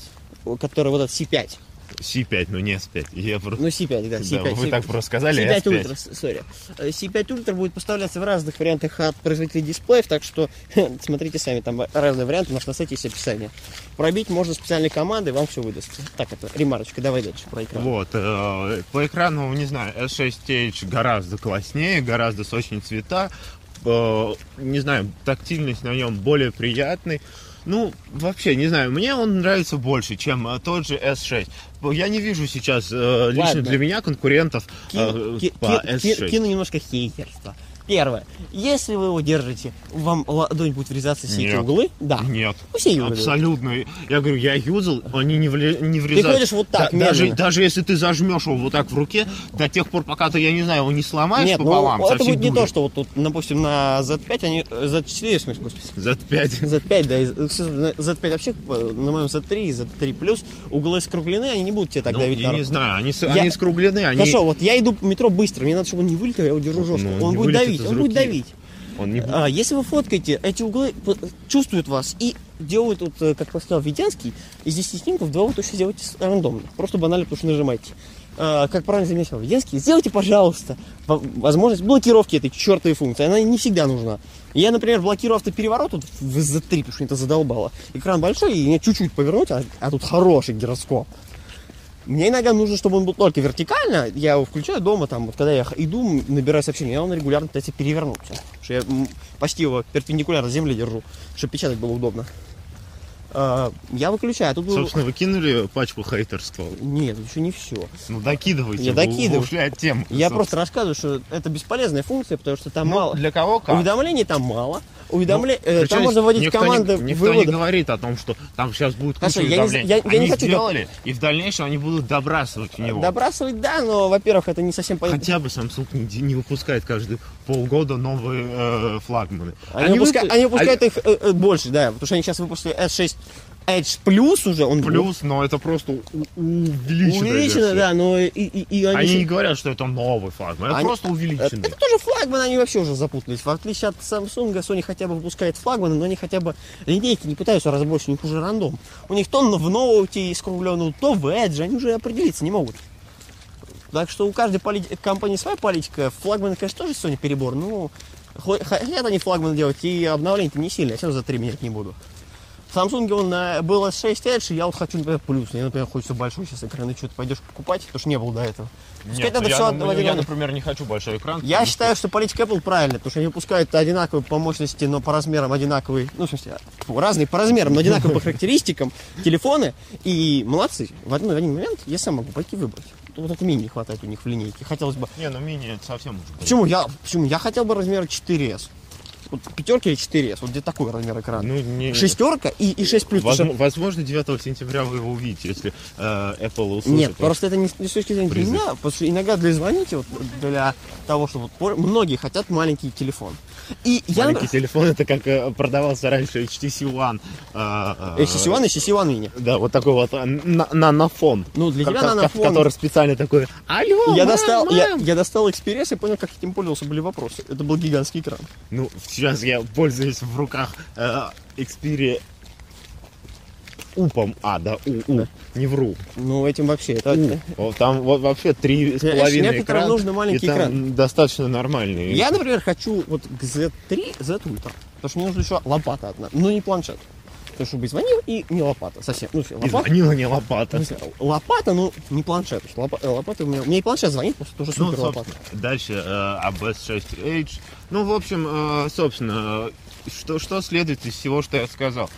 Который вот этот C5. C5, ну не S5. Я просто... Ну, C5, да, Да, C5. вы C5. так просто сказали, C5 S5. Ultra, сори. Э, C5 Ultra будет поставляться в разных вариантах от производителей дисплеев, так что [laughs] смотрите сами, там разные варианты, у нас на сайте есть описание. Пробить можно специальной командой, вам все выдаст. Так, это ремарочка, давай дальше про экран. Вот, э, по экрану, не знаю, S6H гораздо класснее, гораздо сочнее цвета. Э, не знаю, тактильность на нем более приятный. Ну, вообще, не знаю, мне он нравится больше, чем э, тот же S6. Я не вижу сейчас э, лично Ладно. для меня конкурентов э, ки- по ки- S6. кину немножко хейтерства. Первое. Если вы его держите, вам ладонь будет врезаться в все эти Нет. углы. Да. Нет. Ну, все юзают. Абсолютно. Я говорю, я юзал, они не, вле- не врезаются. ходишь вот так, Да- даже, даже если ты зажмешь его вот так в руке, до тех пор, пока ты, я не знаю, его не сломаешь Нет, ну пополам, со это будет не дури. то, что вот тут, допустим, на Z5 они... э, Z4, в смысле, господи. Z5. Z5, да, и Z- Z5 вообще, на моем Z3 и Z3 плюс, углы скруглены, они не будут тебе так Ну, давить я не знаю, они, Я- они скруглены, они... Хорошо, вот я иду по метро быстро, мне надо, чтобы он не вылетел, я его держу жестко. Ну, он не будет вылетит давить, из он будет давить. Он не... А, если вы фоткаете, эти углы чувствуют вас и делают, вот, э, как сказал Веденский, из 10 снимков два вы точно сделаете рандомно. Просто банально, потому что нажимаете. А, как правильно заметил Веденский, сделайте, пожалуйста, во- возможность блокировки этой чертовой функции. Она не всегда нужна. Я, например, блокирую автопереворот вот в Z3, потому что меня это задолбало. Экран большой, и мне чуть-чуть повернуть, а, а тут хороший гироскоп. Мне иногда нужно, чтобы он был только вертикально. Я его включаю дома, там, вот когда я иду, набираю сообщение, я он регулярно пытается перевернуть. Что я почти его перпендикулярно земле держу, чтобы печатать было удобно. А, я выключаю. а Тут Собственно, вы кинули пачку хейтерства. Нет, еще не все. Ну, докидывайте. Я докидываю. ушли от темы. Я собственно. просто рассказываю, что это бесполезная функция, потому что там Ну, мало. Для кого как? Уведомлений там мало. Уведомле... э, Причем там можно вводить команды не, никто не вывода. говорит о том, что там сейчас будет куча Хорошо, я не- уведомлений. я- я не они хочу сделали, и в дальнейшем они будут добрасывать в него. Добрасывать, да, но, во-первых, это не совсем понятно. Хотя бы Samsung не, не выпускает каждые полгода новые э, флагманы. Они, выпуска- выпу- они выпускают их э, э, больше, да, потому что они сейчас выпустили S6 Edge Plus уже, он Плюс, но это просто у- увеличенная увеличено, версия. да, но и, и, и они, Они не говорят, что это новый флагман, это Они- просто это, увеличенный. это тоже флагман, они вообще уже запутались. В отличие от Samsung, Sony хотя бы выпускает флагманы, но они хотя бы линейки не пытаются разбросить, у них уже рандом. У них то в ноуте скругленную, то в Edge, они уже определиться не могут. Так что у каждой полит- компании своя политика. Флагманы, конечно, тоже Sony перебор, но хо- хотят они флагманы делать, и обновление-то не сильно, я все за 3 менять не буду. В Samsung он э, был S6 Edge, я вот хочу, например, плюс. Мне, например, хочется большой сейчас экран, и что-то пойдешь покупать, потому что не было до этого. Нет, надо я, все ну, я, например, не хочу большой экран. Я считаю, что политика Apple правильная, потому что они выпускают одинаковые по мощности, но по размерам одинаковые, ну, в смысле, разные по размерам, но одинаковые по характеристикам [laughs] телефоны. И молодцы. В один, в один момент я сам могу пойти выбрать. Вот это мини не хватает у них в линейке. Хотелось бы... что- Не, ну мини это совсем уже. Почему я, почему я хотел бы размера 4S? Вот пятерки или 4S, вот где такой размер экрана. Ну, не... Шестерка и, и 6 плюс. потому что- Возможно, возможно, 9 сентября вы его увидите, если э, Apple услышит. Нет, просто это не не с точки зрения призыв. меня, потому что иногда для звоните, вот, для того, что вот пор- многие хотят маленький телефон. И я... Маленький телефон, это как э, продавался раньше HTC One. э, э, HTC One и HTC One Mini. Да, вот такой вот э, на- нанофон. Ну, для тебя ко- нанофон. Который специально такой, алло, Я мам, достал, мам». я, я достал Xperia и понял, как этим пользовался, были вопросы. Это был гигантский экран. Ну, сейчас я пользуюсь в руках э, Xperia упом. А, да, у, у, не вру. Ну, этим вообще, это... У. Там вот вообще три с половиной экрана. нужно маленький и экран. достаточно нормальный. Я, например, хочу вот к Z3, Z Ultra. Потому что мне нужна еще лопата одна, но не планшет. Потому что чтобы и звонил, и не лопата совсем. Ну, И лопата, звонила не лопата. смысле, лопата, ну, не планшет. Лопа- э, лопата у меня... Меня и планшет звонит, потому что тоже Ну, супер лопата. собственно, дальше э, ABS-6H. Ну, в общем, э, собственно, э, что, что следует из всего, что я сказал?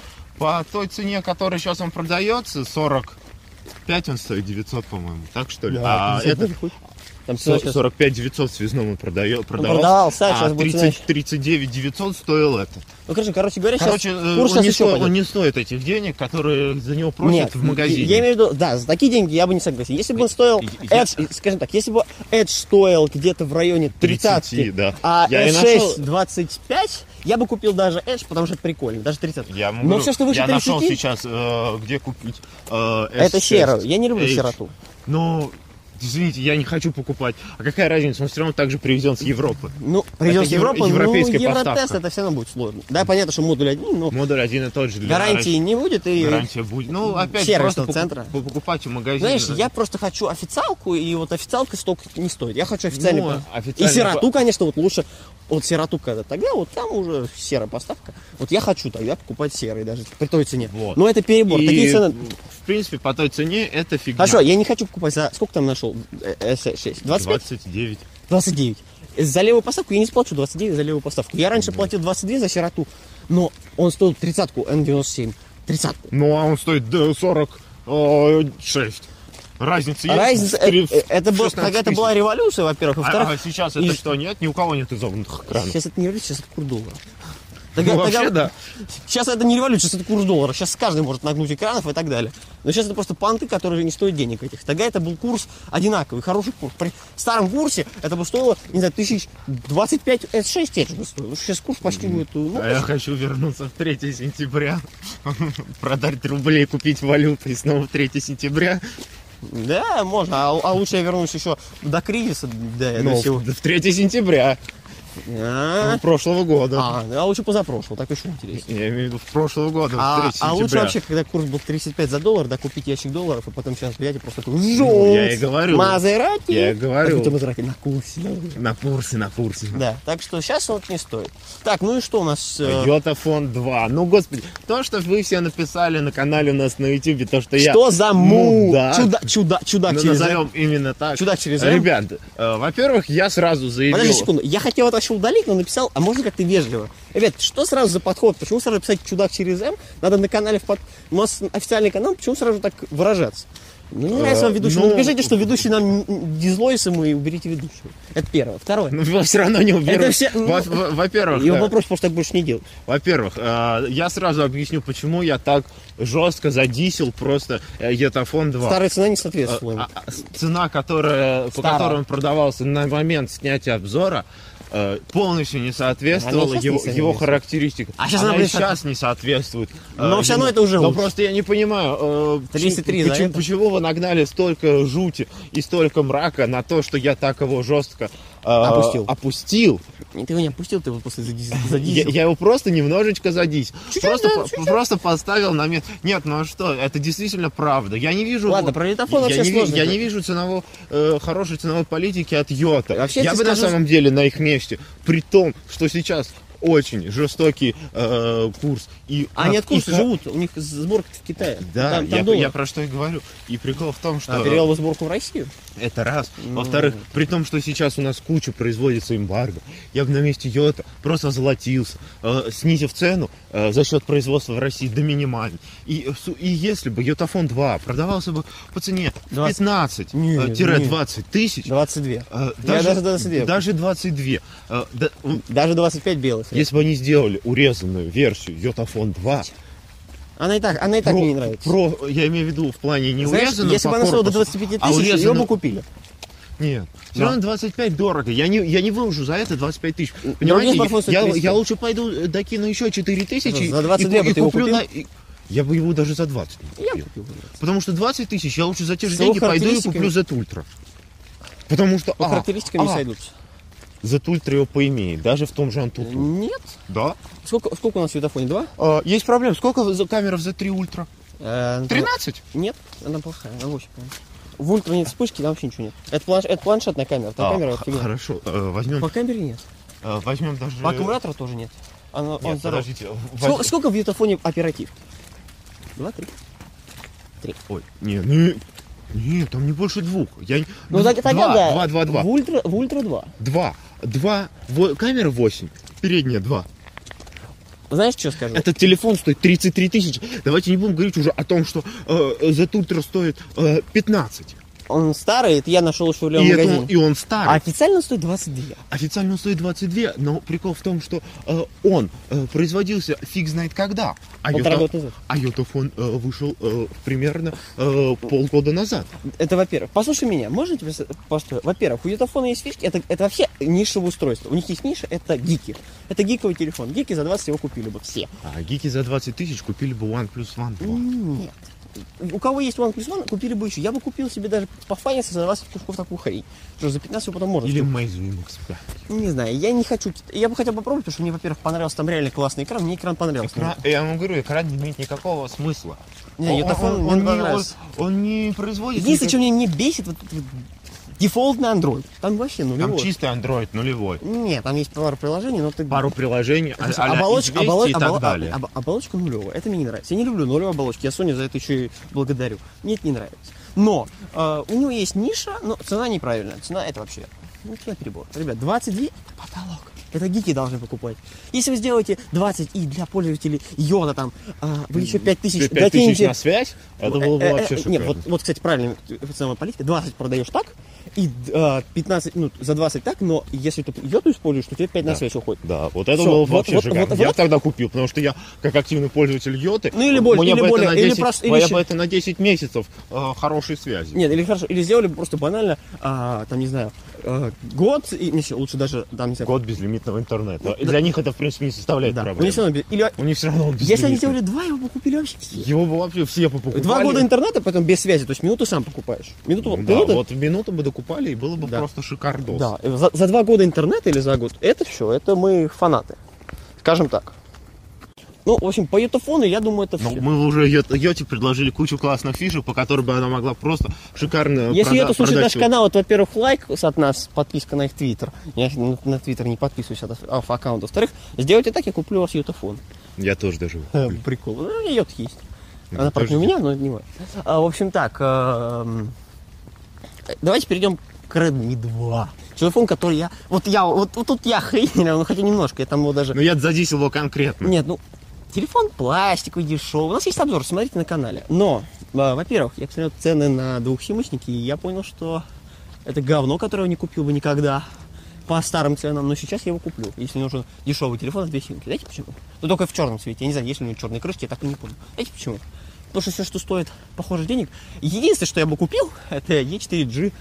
По той цене, которая сейчас он продается, 45 он стоит 900, по-моему. Так что ли? Да, а 50 это даже хоть. Там цена сейчас- 45 900 связному продает, продавался. продавался, а сейчас будет 30, 39 900 стоил это. Ну, короче, короче говоря, Короче, сейчас э, курс он, не стоит, пойдет. он не стоит этих денег, которые за него просят Нет, в магазине. Я имею в виду, да, за такие деньги я бы не согласен. Если бы он стоил, Я- Edge, скажем так, если бы Edge стоил где-то в районе 30, 30, да. а Я и S6 нашел- 25, я бы купил даже Edge, потому что это прикольно, даже 30. Я, могу- Но все, что выше я 30, нашел сейчас, э, где купить э, это S6. серую. Я не люблю H. сероту. Ну, извините, я не хочу покупать. А какая разница, он все равно также привезен с Европы. Ну, Это с Европы, евро- ну, европейская Евротест поставка. это все равно будет сложно. Да, понятно, что модуль один, но Модуль один и тот же. Для гарантии не будет. И, Гарантия будет. Ну, опять Сервисного просто центра. покуп- покупать в магазине. знаешь, я просто хочу официалку, и вот официалка столько не стоит. Я хочу официальный... Ну, официальный И сироту, конечно, вот лучше. Вот сироту когда тогда, вот там уже серая поставка. Вот я хочу тогда покупать серый даже при той цене. Вот. Но это перебор. И, Такие цены... в принципе, по той цене это фигня. Хорошо, я не хочу покупать за... Сколько там нашел? Э, S6? 25? 29. 29. За левую поставку я не сплачу 29 за левую поставку. Я раньше платил 22 за сироту, но он стоил 30-ку N97. 30 Ну, а он стоит да, 46. Разница есть? Разница, В три- э, э, это, был, 16 когда это была революция, во-первых, А, во-вторых, а сейчас и- это что, нет? Ни у кого нет изогнутых экранов. сейчас это не революция, сейчас это курс доллара. Ну, Тогда- вообще, тогда- да. Сейчас это не революция, сейчас это курс доллара. Сейчас каждый может нагнуть экранов и так далее. Но сейчас это просто понты, которые не стоят денег этих. Тогда это был курс одинаковый, хороший курс. При старом курсе это бы стоило, не знаю, тысяч 25, это 6 тысяч бы стоило. Сейчас курс почти будет, ну, А я хочу вернуться в 3 сентября, [laughs] продать рублей, купить валюту и снова в 3 сентября. Да, можно. А, а лучше я вернусь еще до кризиса, до, до Ну, всего. в 3 сентября А, прошлого года. а, а лучше позапрошлого, так еще интереснее. Я имею в виду в прошлого года, в 3 А, а лучше вообще, когда курс был 35 за доллар, да, купить ящик долларов, и потом сейчас и просто такой Ну, я и говорю. Мазерати. Я и говорю. Какой-то Мазерати на курсе. На курсе, на курсе. Да, так что сейчас вот не стоит. Так, ну и что у нас? э, Йотафон 2. Ну, господи, то, что вы все написали на канале у нас на ютубе, то, что я... Что за му? Мудак. Чуда, чуда, чудак Ну, через назовем именно так. Чудак через. Ребят, э, во-первых, я сразу заявил... Подожди секунду, я хотел это вообще удалить, но написал, а можно как-то вежливо. Ребят, что сразу за подход? Почему сразу писать чудак через М? Надо на канале в под... У нас официальный канал, почему сразу так выражаться? Ну, не нравится вам ведущий. ну- Ну, пишите, что ведущий нам дизлойс ему и уберите ведущего. Это первое. Второе. Ну, все равно не уберу. Все- ну, Во- во- Во-первых, Его э, вопрос просто так больше не делать. Во-первых, э, я сразу объясню, почему я так жестко задисел просто э, Йотафон 2. Старая цена не Э, соответствовала. ему. а- а Цена, которая, по Старая. которой он продавался на момент снятия обзора, э, полностью не соответствовала сейчас не его, его характеристикам. А сейчас она она и сейчас не соответствует. э, Но всё равно ему. это уже Но лучше. просто я не понимаю, э, 33 за почему, это. почему вы нагнали столько жути и столько мрака на то, что я так его жестко э, Опустил. опустил. И Ты его не опустил, ты его после [laughs] задизил. Я, я его просто немножечко задись. Чуть-чуть, Просто, да, чуть-чуть. просто поставил на место. Нет, ну а что, это действительно правда. Я не вижу. Ладно, про Литофон я, вообще не, ви- сложно я не вижу ценового, э, хорошей ценовой политики от Йота. Вообще, я бы на скажу, самом деле на их месте, при том, что сейчас очень жестокий э, курс. И, Они а, от курса и- живут, у них сборка в Китае. Да, там, там я, доллар. я про что и говорю. И прикол в том, что... А перевел сборку в Россию? Это раз. Ну. Во-вторых, при том, что сейчас у нас куча производится эмбарго, я бы на месте Йота просто озолотился, э, снизив цену э, за счет производства в России до минимальной. И, э, и если бы Йотафон 2 продавался бы по цене в 20. 15 Нет, э, тире 20 тысяч, 22. э, Я даже, даже 22. даже 22, э, да, Даже 25 белых. Если бы они сделали урезанную версию Йотафон 2, Она и так, она и так про- мне не нравится. про- я имею в виду в плане не Знаешь, урезанную если бы она стоила до корпусу, 25 а тысяч, ее урезанную- бы купили. Нет. Все равно 25 дорого. Я не, я не выложу за это 25 тысяч. Другие Понимаете, я, 35. я лучше пойду э, докину еще 4 тысячи. За 22 и, и куплю купил? на- и- Я бы его даже за 20 не Я купил. купил бы. Потому что 20 тысяч я лучше за те же С деньги пойду и куплю Z Ultra. Потому что По а, характеристикам не а, сойдутся. Ultra его поимеет, даже в том же Antutu. Нет. Да. Сколько, сколько у нас в светофоне? Два? А, есть проблема. Сколько за- камер в Z3 Ultra? Э, 13? Нет, она плохая, она 8, по-моему. В ультра нет вспышки, там вообще ничего нет. Это, планш- это планшетная камера, там А, камера фигня. хорошо. э, возьмем, По камере нет. э, возьмем даже... По аккумулятору тоже нет. Она, он Нет, здоров. подождите. Сколько, возьм- сколько в ютафоне оператив? Два, три. Ой, не, ну... Нет, там не больше двух. Я... не- Ну, так, тогда два, да. два, два, два. В ультра, в ультра 2. Два. Два. Во- камера 8. Передняя 2. Знаешь, что скажу? Этот телефон стоит 33 тысячи. Давайте не будем говорить уже о том, что э, Z Ultra стоит э, 15. Он старый, это я нашел еще в левом И, это, магазине. и он А старый. официально он стоит 22. Официально он стоит 22, но прикол в том, что э, он э, производился фиг знает когда. А Полтора Йота- года назад. А Йотафон э, вышел э, примерно э, полгода назад. Это во-первых. Послушай меня, можно тебе просто... Во-первых, у ютафона есть фишки, это, это вообще нишевое устройство. У них есть ниша, это гики. Это гиковый телефон. Гики за 20 его купили бы все. А гики за 20 тысяч купили бы OnePlus One 2. Нет. У кого есть OnePlus One, купили бы еще. Я бы купил себе даже пофаниться за 20 кусков такую хрень. Что за 15 его потом можно. Или купить. Meizu MX5. Не знаю, я не хочу. Я бы хотел попробовать, потому что мне, во-первых, понравился там реально классный экран. Мне экран понравился. Экран- я вам говорю, экран не имеет никакого смысла. Не, Он- Ютафон он, мне он не он, он не производит. Единственное, что никак- меня не бесит, вот, вот дефолтный Android. Там вообще Там нулевой. чистый Android нулевой. Нет, там есть пару приложений, но ты... Пару приложений, а, а-ля оболочка, оболо- и так оболо- далее. об- оболочка нулевая. Это мне не нравится. Я не люблю нулевые оболочки. Я Sony за это еще и благодарю. Мне это не нравится. Но э, у него есть ниша, но цена неправильная. Цена это вообще... Ну, цена перебор. Ребят, 22 это потолок. Это гики должны покупать. Если вы сделаете 20 и для пользователей йода там, а, вы еще 5000 Пять тысяч докинете. на связь? Это было бы Э, э, вообще э, шикарно. Нет, вот, вот, кстати, правильно, самая политика. 20 продаешь так, и э, 15, ну, за 20 так, но если ты йоду используешь, то тебе 5 на связь уходит. Да, вот это Всё, было бы вот- вообще вот- шикарно. вот- я вот. тогда купил, потому что я, как активный пользователь Йоты, Ну, или более- мне или бы это более- на или 10, просто- или я еще- бы это на 10 месяцев э, хорошей связи. Нет, или хорошо, или сделали бы просто банально, а, там, не знаю, э, год, и, не, лучше даже, не знаю, Год безлимитного интернета. И Для них это, в принципе, не составляет да. У проблемы. них всё равно или, У них все равно он если они сделали два, его бы купили вообще все. Его бы вообще все покупали. Два года интернета, потом без связи, то есть минуту сам покупаешь. Минуту, Да, минута- вот в минуту бы докупали, и было бы Да. просто шикардос. Да, за, за два года интернета или за год, это все, это мы фанаты. Скажем так. Ну, в общем, по ютофону, я думаю, это Но все. мы уже Йо- Йоте предложили кучу классных фишек, по которым бы она могла просто шикарно Если это слушает наш канал, это, во-первых, лайк от нас, подписка на их твиттер. Я на- твиттер не подписываюсь от ав- аккаунта. Во-вторых, сделайте так, я куплю у вас ютофон. Я тоже даже. Э, Прикол. Ну, у меня йод есть. Ну, Она, правда, не у меня, но не важно. А, в общем, так. эм, Давайте перейдем к Redmi 2. Телефон, который я... Вот я... Вот, вот тут я хренил, ну хотя немножко, я там его даже... Ну я задисил его конкретно. Нет, ну, телефон пластиковый, дешевый. У нас есть обзор, смотрите на канале. Но, а, во-первых, я посмотрел цены на двухсимочники, и я понял, что это говно, которое я не купил бы никогда по старым ценам, но сейчас я его куплю, если нужен дешевый телефон с две симки. Знаете почему? Ну, только в черном цвете. Я не знаю, есть ли у него черные крышки, я так и не понял. Знаете почему? Потому что все, что стоит похоже денег, единственное, что я бы купил, [laughs] это E4G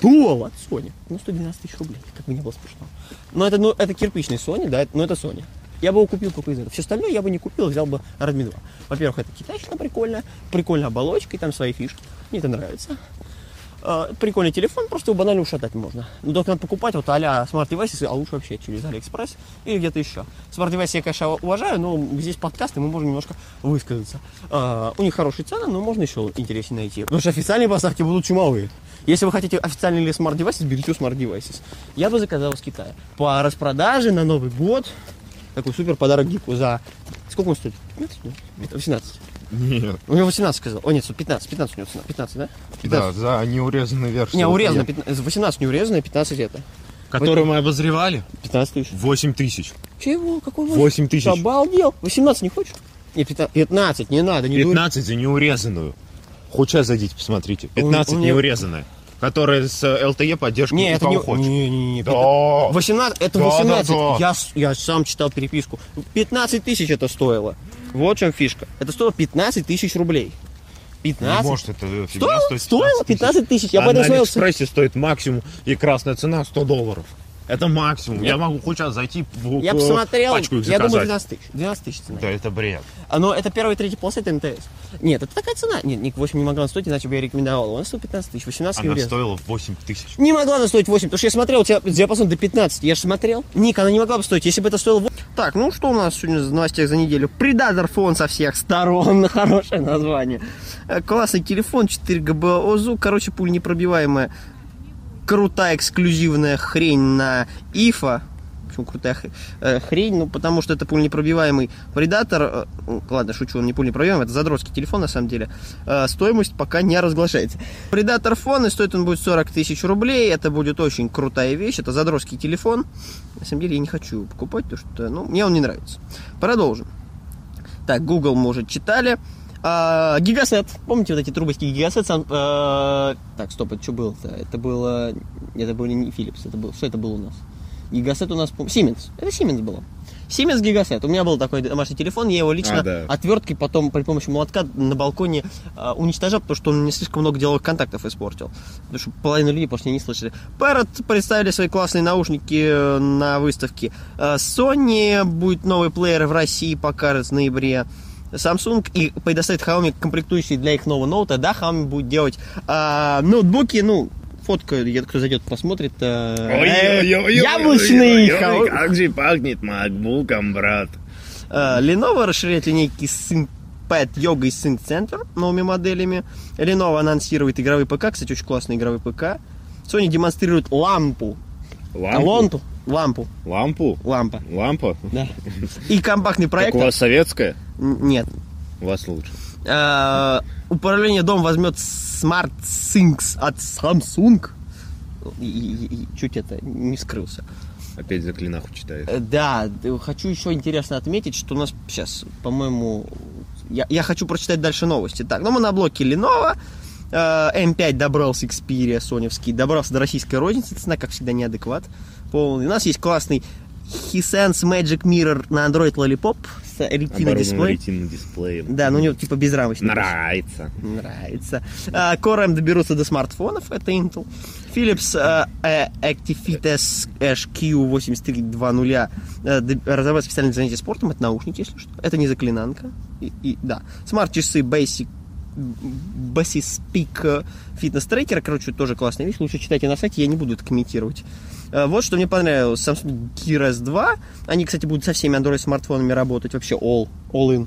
Dual от Sony. Ну, 112 тысяч рублей, как бы не было смешно. Но это, ну, это кирпичный Sony, да, но это Sony. Я бы его купил только из этого. Все остальное я бы не купил, взял бы Redmi 2. Во-первых, это китайщина прикольная, прикольная оболочка, и там свои фишки. Мне это нравится. А, Прикольный телефон, просто его банально ушатать можно. Ну, только надо покупать вот а-ля Devices, а лучше вообще через AliExpress или где-то еще. Devices я, конечно, уважаю, но здесь подкасты, мы можем немножко высказаться. А, у них хорошие цены, но можно еще интереснее найти. Потому что официальные поставки будут чумовые. Если вы хотите официальный или Smart Devices, берите Smart Devices. Я бы заказал из Китая. По распродаже на Новый год такой супер подарок Гику за... Сколько он стоит? 15? Нет, 18. Нет. У него 18 сказал. О, нет, 15. 15 у него цена. 15, да? 15. Да, за неурезанную версию. Не, урезано, Я- 15, 18 не урезано, 15 это. Которую мы обозревали? 15 тысяч. 8 тысяч. Чего? Какой 8 тысяч. Обалдел. 18 не хочешь? Не, 15, 15 не надо, не дури. 15 за неурезанную. Хоть сейчас зайдите, посмотрите. 15 у меня- неурезанная. Которая с э, LTE поддержкой Не, это не... Не, не, не, Да. 18, это Да, 18. да, да. Я, я сам читал переписку. 15 тысяч это стоило. Вот в чем фишка. Это стоило 15 тысяч рублей. 15? Ну, Может, это фигня Стоило, стоит стоило 15 тысяч. Я а на. Алиэкспрессе стоит максимум и красная цена 100 долларов. Это максимум. Я могу хоть сейчас зайти в Я посмотрел, пачку их я думаю, заказать. 12 тысяч. 12 тысяч цена. Да это бред. А, Но это первая и третья полоса, это МТС. Нет, это такая цена. Нет, Ник 8 не могла стоить, иначе бы я рекомендовал. Она стоит 15 тысяч, 18 не Она урезано. стоила 8 тысяч. Не могла она стоить 8, потому что я смотрел, у тебя диапазон до 15. Я же смотрел. Ник, она не могла бы стоить, если бы это стоило 8. Так, ну что у нас сегодня в новостях за неделю? Предатор фон со всех сторон. [laughs] Хорошее название. Э, Классный телефон, 4 ГБ ОЗУ. Короче, пуль непробиваемая. Крутая эксклюзивная хрень на ИФА. Почему крутая хр- э, хрень? Ну, потому что это пуленепробиваемый предатор. Э, Ладно, шучу, он не пуленепробиваемый, это задротский телефон на самом деле. Э, Стоимость пока не разглашается. Предатор фон, и стоит он будет 40 тысяч рублей. Это будет очень крутая вещь. Это задротский телефон. На самом деле я не хочу покупать, потому что, ну, мне он не нравится. Продолжим. Так, Google уже читали. А, гигасет. Помните вот эти трубочки гигасет? Сам, э, так, стоп, это что было-то? Это было... Это были не Philips, это был... Что это было у нас? Гигасет у нас... Siemens. Это Siemens было. Siemens гигасет. У меня был такой домашний телефон, я его лично А, да. отверткой потом при помощи молотка на балконе а, уничтожал, потому что он мне слишком много деловых контактов испортил. Потому что половина людей просто не слышали. Parrot представили свои классные наушники э, на выставке. А, Sony будет новый плеер в России покажет в ноябре. Samsung и предоставит Xiaomi комплектующие для их нового ноута. Да, Xiaomi будет делать а, ноутбуки, ну, фотка, кто зайдет, посмотрит. э, яблочный Xiaomi. Как же пахнет макбуком, брат. Э, Lenovo расширяет линейки ThinkPad Yoga и Sync Center новыми моделями. Lenovo анонсирует игровой ПК, кстати, очень классный игровой ПК. Sony демонстрирует лампу. Лампу? Лампу. Лампу? Лампа. Лампа? Да. И компактный проект. у вас советская? Нет. У вас лучше. Э, Управление дом возьмет Smart Things от Samsung. И, чуть это не скрылся. Опять за клинаху читает. Э, Да, хочу еще интересно отметить, что у нас сейчас, по-моему, я, я хочу прочитать дальше новости. Так, ну мы на блоке Lenovo, э, M5 добрался Xperia, соневский, добрался до российской розницы, цена, как всегда, неадекват полный. У нас есть классный Hisense Magic Mirror на Android Lollipop с дисплей. ретинным дисплеем. Да, ну у него типа безрамочный. Нравится. Нравится. А, Core M доберутся до смартфонов, это Intel. Philips а, э, Actifit SQ8320 э, д- разработает специальное занятие спортом, это наушники, если что. Это не заклинанка. И, и- да. Смарт-часы Basic Basis Peak фитнес трекер, короче, тоже классная вещь. Лучше читайте на сайте, я не буду это комментировать. Э, Вот что мне понравилось. Samsung Gear S2. Они, кстати, будут со всеми Android смартфонами работать. Вообще all, all in.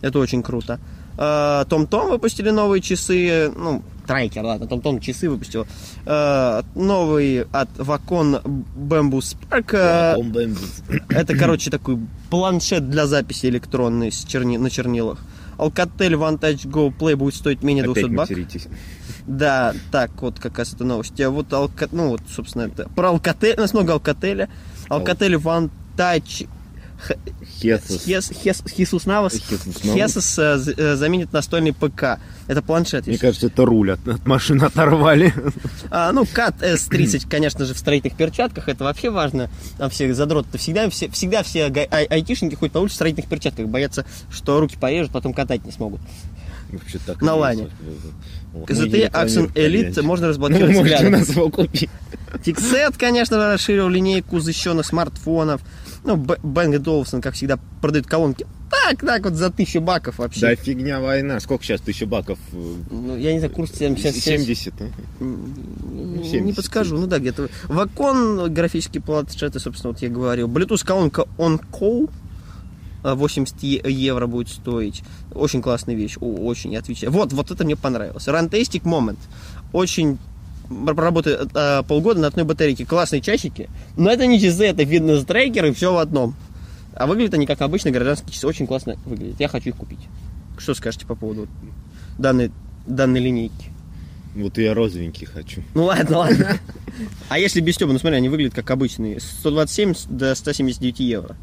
Это очень круто. Э, TomTom выпустили новые часы, ну, трекер, ладно, TomTom часы выпустил. Э, Новый от Wacom Bamboo Spark. Э, бэмбис. Это, короче, такой планшет для записи электронной с черни... на чернилах. Alcatel One Touch Go Play будет стоить менее 200 Опять баксов. Да, так, вот как раз эта новость. А вот, Alca- ну вот, собственно, это про Alcatel, у нас много Alcatel. Alcatel One Touch Хесус. Хес, Хес, Хисус Навас. Хесус Навас. Хесус э, з- заменит настольный ПК. Это планшет. Мне если- кажется, это руль от, от машины оторвали. А, ну, КАТ S30, конечно же, в строительных перчатках. Это вообще важно. Там все задроты всегда, все, всегда все ай- айтишники ходят по улице в строительных перчатках. Боятся, что руки порежут, потом катать не смогут. Вообще так На лане. ZTE Ну, Accent рекламируют, Elite можно разблокировать взглядом. нас его купить. Фиксет, конечно расширил линейку защищенных смартфонов. Ну, Б- Bang Olufsen, как всегда, продают колонки. Так, так вот за тысячу баков вообще. Да фигня война. Сколько сейчас тысяча баков? э, Ну, я не знаю, курс сейчас... 70. а? Не 70. подскажу, ну да, где-то. Вакон, графические планшеты, собственно, вот я говорил. Bluetooth колонка OnCall 80 е- евро будет стоить. Очень классная вещь, очень, я отвечаю. Вот, вот это мне понравилось. Runtastic Moment. Очень проработает э, полгода на одной батарейке. Классные часики. Но это не часы, это фитнес-трекер и все в одном. А выглядят они как обычные гражданские часы. Очень классно выглядят. Я хочу их купить. Что скажете по поводу данной, данной линейки? Вот я розовенький хочу. Ну ладно, ладно. А если без стёба, ну смотри, они выглядят как обычные. 127 до 179 евро.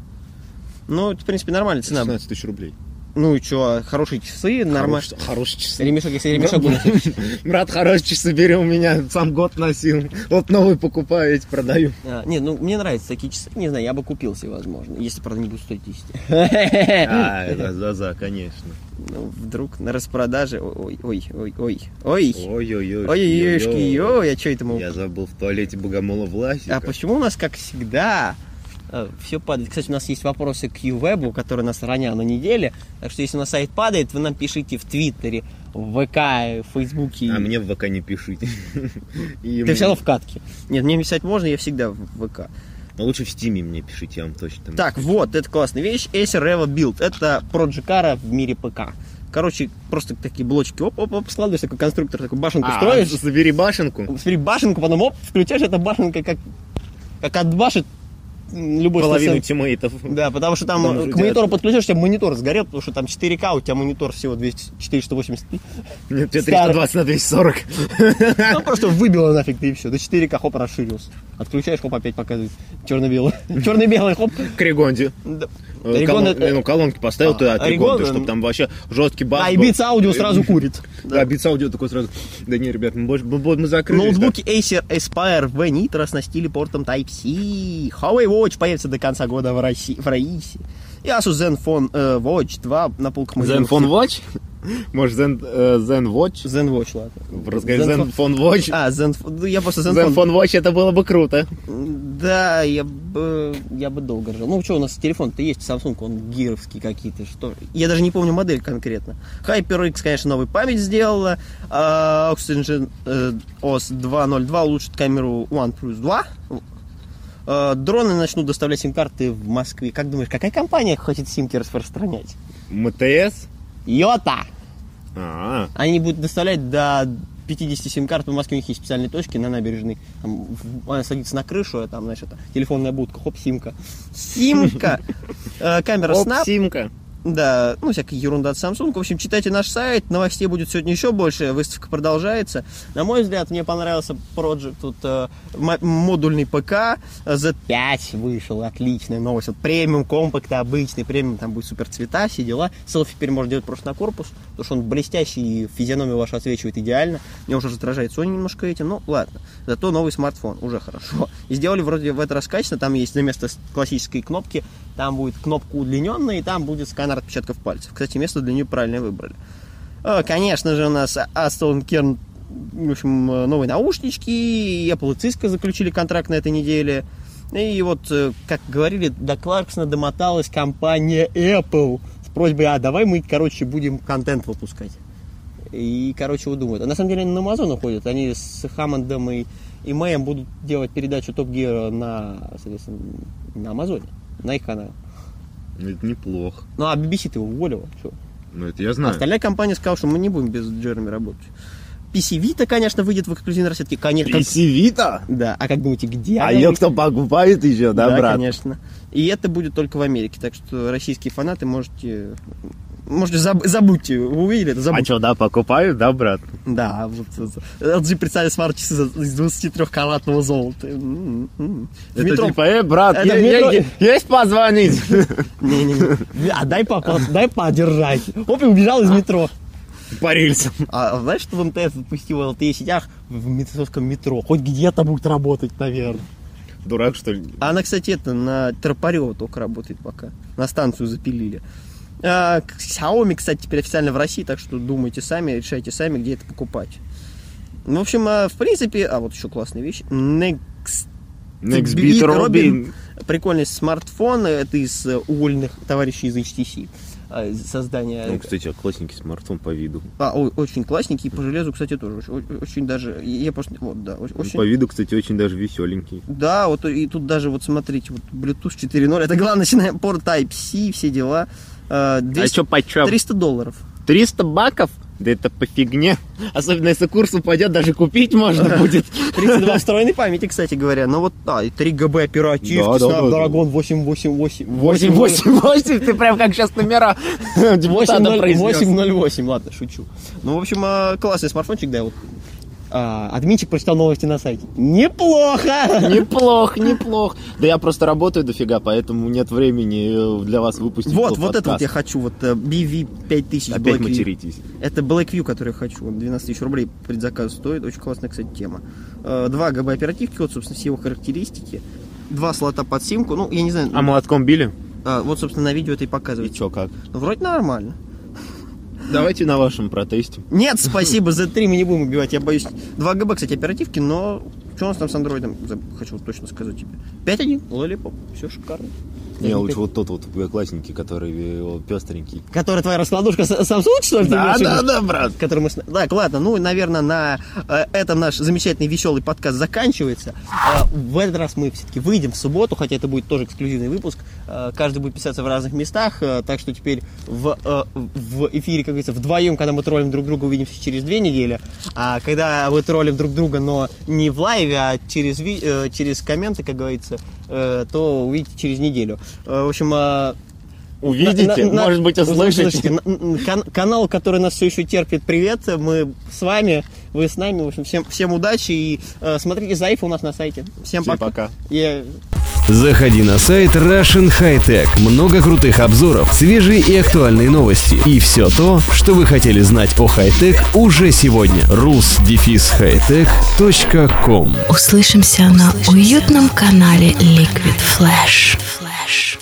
Ну, в принципе, нормальная цена. 16 тысяч рублей. Ну и что, хорошие часы, нормально. Хорош- Хорошие часы. Ремешок, если ремешок будет. [laughs] Брат, хорошие часы бери у меня, сам год носил. Вот новый покупаю, эти продаю. А, не, ну мне нравятся такие часы. Не знаю, я бы купил себе, возможно. Если, правда, не будут стоить 10. [laughs] А, да, да, да, конечно. Ну, вдруг на распродаже. Ой, ой, ой, ой, ой. Ой-ой-ой. Ой, ой, ой, а что это мы? Я забыл в туалете богомола Власика. А почему у нас, как всегда, все падает? Кстати, у нас есть вопросы к Ювебу, который нас ронял на неделе. Так что, если у нас сайт падает, вы нам пишите в Твиттере, в ВК, в Фейсбуке. А мне в ВК не пишите. [laughs] Ты мне- все равно в катке. Нет, мне писать можно, я всегда в ВК. Но лучше в Стиме мне пишите, я вам точно там. Так, вот, это классная вещь. Acer Evo Build. Это Проджикара в мире ПК. Короче, просто такие блочки, оп-оп-оп, складываешь такой конструктор, такую башенку А, строишь. забери башенку. Смотри, башенку, потом оп, включаешь, эта башенка как, как отбашит любой Половину стационар- тиммейтов. Да, потому что там Там к монитору делают. подключаешь, у тебя монитор сгорел, потому что там 4К, у тебя монитор всего 200, 480p. Нет, тебе Старый. 320 на 240. Ну, просто выбило нафиг, ты и все. До 4К, хоп, расширился. Отключаешь, хоп, опять показывает. Черно-белый. [laughs] Черно-белый, хоп. К Регонде. Да. Э, Регон колон- Ну, колонки поставил А, туда а Регон, чтобы там вообще жесткий бас А, и. Beats Audio сразу [laughs] курит. Да, Beats Audio такой сразу. Да не, ребят, мы, больше, мы, мы закрылись. Ноутбуки Acer Aspire V Nitro оснастили портом Type-C. Huawei Watch появится до конца года в России. В России. И Asus Zenfone э, Watch 2 на полках магазинов. Zenfone Watch? Может, Zen, э, Zen Watch? Zen Watch, ладно. В разговоре Zenfone- Zenfone Watch. А, Zenfone. Ну, я просто Zenfone. Zenfone Watch это было бы круто. Да, я бы, я бы долго жил. Ну, что, у нас телефон-то есть, Samsung, он гировский какие-то, что... Я даже не помню модель конкретно. HyperX, конечно, новую память сделала. а, Oxygen э, OS 2.02 улучшит камеру OnePlus 2. А, Дроны начнут доставлять сим-карты в Москве. Как думаешь, какая компания хочет симки распространять? МТС? Йота! А, Они будут доставлять до 50 сим-карт. В Москве у них есть специальные точки на набережной. Там, она садится на крышу, а там, это телефонная будка, хоп, симка. Симка! Э, Камера Snap. симка. Да, ну, всякая ерунда от Samsung. В общем, читайте наш сайт, новостей будет сегодня еще больше, выставка продолжается. На мой взгляд, мне понравился Project, тут э, мо- модульный ПК, Z5 вышел, отличная новость. Вот премиум компакт обычный, премиум, там будет супер цвета, все дела. Селфи теперь можно делать просто на корпус, потому что он блестящий, и физиономию вашу отсвечивает идеально. Мне уже раздражает Sony немножко этим, ну ладно. Зато новый смартфон, уже хорошо. И сделали вроде в этот раз качественно, там есть вместо с- классической кнопки, там будет кнопка удлиненная, и там будет сканер отпечатков пальцев. Кстати, место для нее правильно выбрали. А, Конечно же, у нас Aston Kern, в общем, новые наушнички, и Apple и Cisco заключили контракт на этой неделе. И вот, э, как говорили, до Кларксона домоталась компания Apple с просьбой, а давай мы, короче, будем контент выпускать. И, короче, вот думают. А на самом деле они на Amazon уходят. Они с Хаммондом и, и Мэем будут делать передачу Топ Гира на, соответственно, на Амазоне, на их канале. Ну, Это неплохо. Ну, а BBC ты его уволила. Чё? Ну, это я знаю. Остальная компания сказала, что мы не будем без Джереми работать. PC Vita, конечно, выйдет в эксклюзивной расцветке. Конечно. Вита? Да, а как думаете, где А она ее кто покупает еще, да, Да, брат? конечно. И это будет только в Америке, так что российские фанаты можете... Можете заб- забудьте, вы увидели это, А забудьте. что, да, покупают, да, брат? Да, вот, вот. LG представили смарт-часы из 23-каратного золота. В Это метро- типа, э, брат, Это е- метро- е- есть позвонить? [laughs] Не-не-не. А дай, папа, дай подержать. Оп, и убежал из метро. По рельсам. А знаешь, что в МТС запустил в LTE сетях в московском метро? Хоть где-то будет работать, наверное. Дурак, что ли? А она, кстати, это на Тропарева только работает пока. На станцию запилили. А, Xiaomi, кстати, теперь официально в России, так что думайте сами, решайте сами, где это покупать. Ну, в общем, а, в принципе... А, вот еще классная вещь. Next Next Beat Beat Robin. Прикольный смартфон. Это из э, уволенных товарищей из HTC. а, Создания... Ну, кстати, классненький смартфон по виду. А, о- очень классненький. По железу, кстати, тоже очень, очень даже... Я просто... Вот, да, очень... По виду, кстати, очень даже веселенький. Да, вот и тут даже, вот смотрите, вот Bluetooth 4.0, это главное, начинаем порт Type-C, все дела. Э, 200 А что почем? 300 долларов. 300 баков? Да это по фигне. Особенно если курс упадет, даже купить можно [laughs] будет. 32 встроенной [laughs] памяти, кстати говоря. Ну вот, а, и 3 ГБ оперативки, Да, да. Snapdragon 888. 888, ты прям как сейчас номера депутата произнес. 808, ладно, шучу. Ну, в общем, э, классный смартфончик, да, вот. А, админчик прочитал новости на сайте. Неплохо! Неплох, неплох. Да я просто работаю дофига, поэтому нет времени э, для вас выпустить Вот, вот это вот я хочу, вот э, BV 5000 Опять Blackview. материтесь. Это Blackview, который я хочу. Он 12 тысяч рублей предзаказ стоит. Очень классная, кстати, тема. Э, 2 ГБ оперативки, вот, собственно, все его характеристики. Два слота под симку. Ну, я не знаю. А молотком били? а, вот, собственно, на видео это и И показывает. чё, как? Ну, вроде нормально. Давайте на вашем протесте. Нет, спасибо, за 3 мы не будем убивать, я боюсь. 2 ГБ, кстати, оперативки, но что у нас там с андроидом? Хочу точно сказать тебе. 5.1, лолипоп, все шикарно. Не, лучше вот тот вот классненький, который пестренький. Которая твоя раскладушка Samsung, что ли? в виду? да, брат. который мы... Так, ладно, ну, наверное, на э, этом наш замечательный веселый подкаст заканчивается. Э, в этот раз мы все-таки выйдем в субботу, хотя это будет тоже эксклюзивный выпуск. Э, каждый будет писаться в разных местах, э, так что теперь в, э, в эфире, как говорится, вдвоем, когда мы троллим друг друга, увидимся через две недели. А когда мы троллим друг друга, но не в лайве, а через, через комменты, как говорится, то увидите через неделю. В общем, Увидите, на- на- может быть, услышите. н- кан- канал, который нас все еще терпит, привет. Мы с вами, вы с нами. В общем, всем, всем удачи и э, смотрите Заифа у нас на сайте. Всем, Всем пока. пока. И, Заходи на сайт Russian High Tech. Много крутых обзоров, свежие и актуальные новости. И все то, что вы хотели знать о хай-тек уже сегодня. rus-hightech.com Услышимся на уютном канале Liquid Flash. Flash.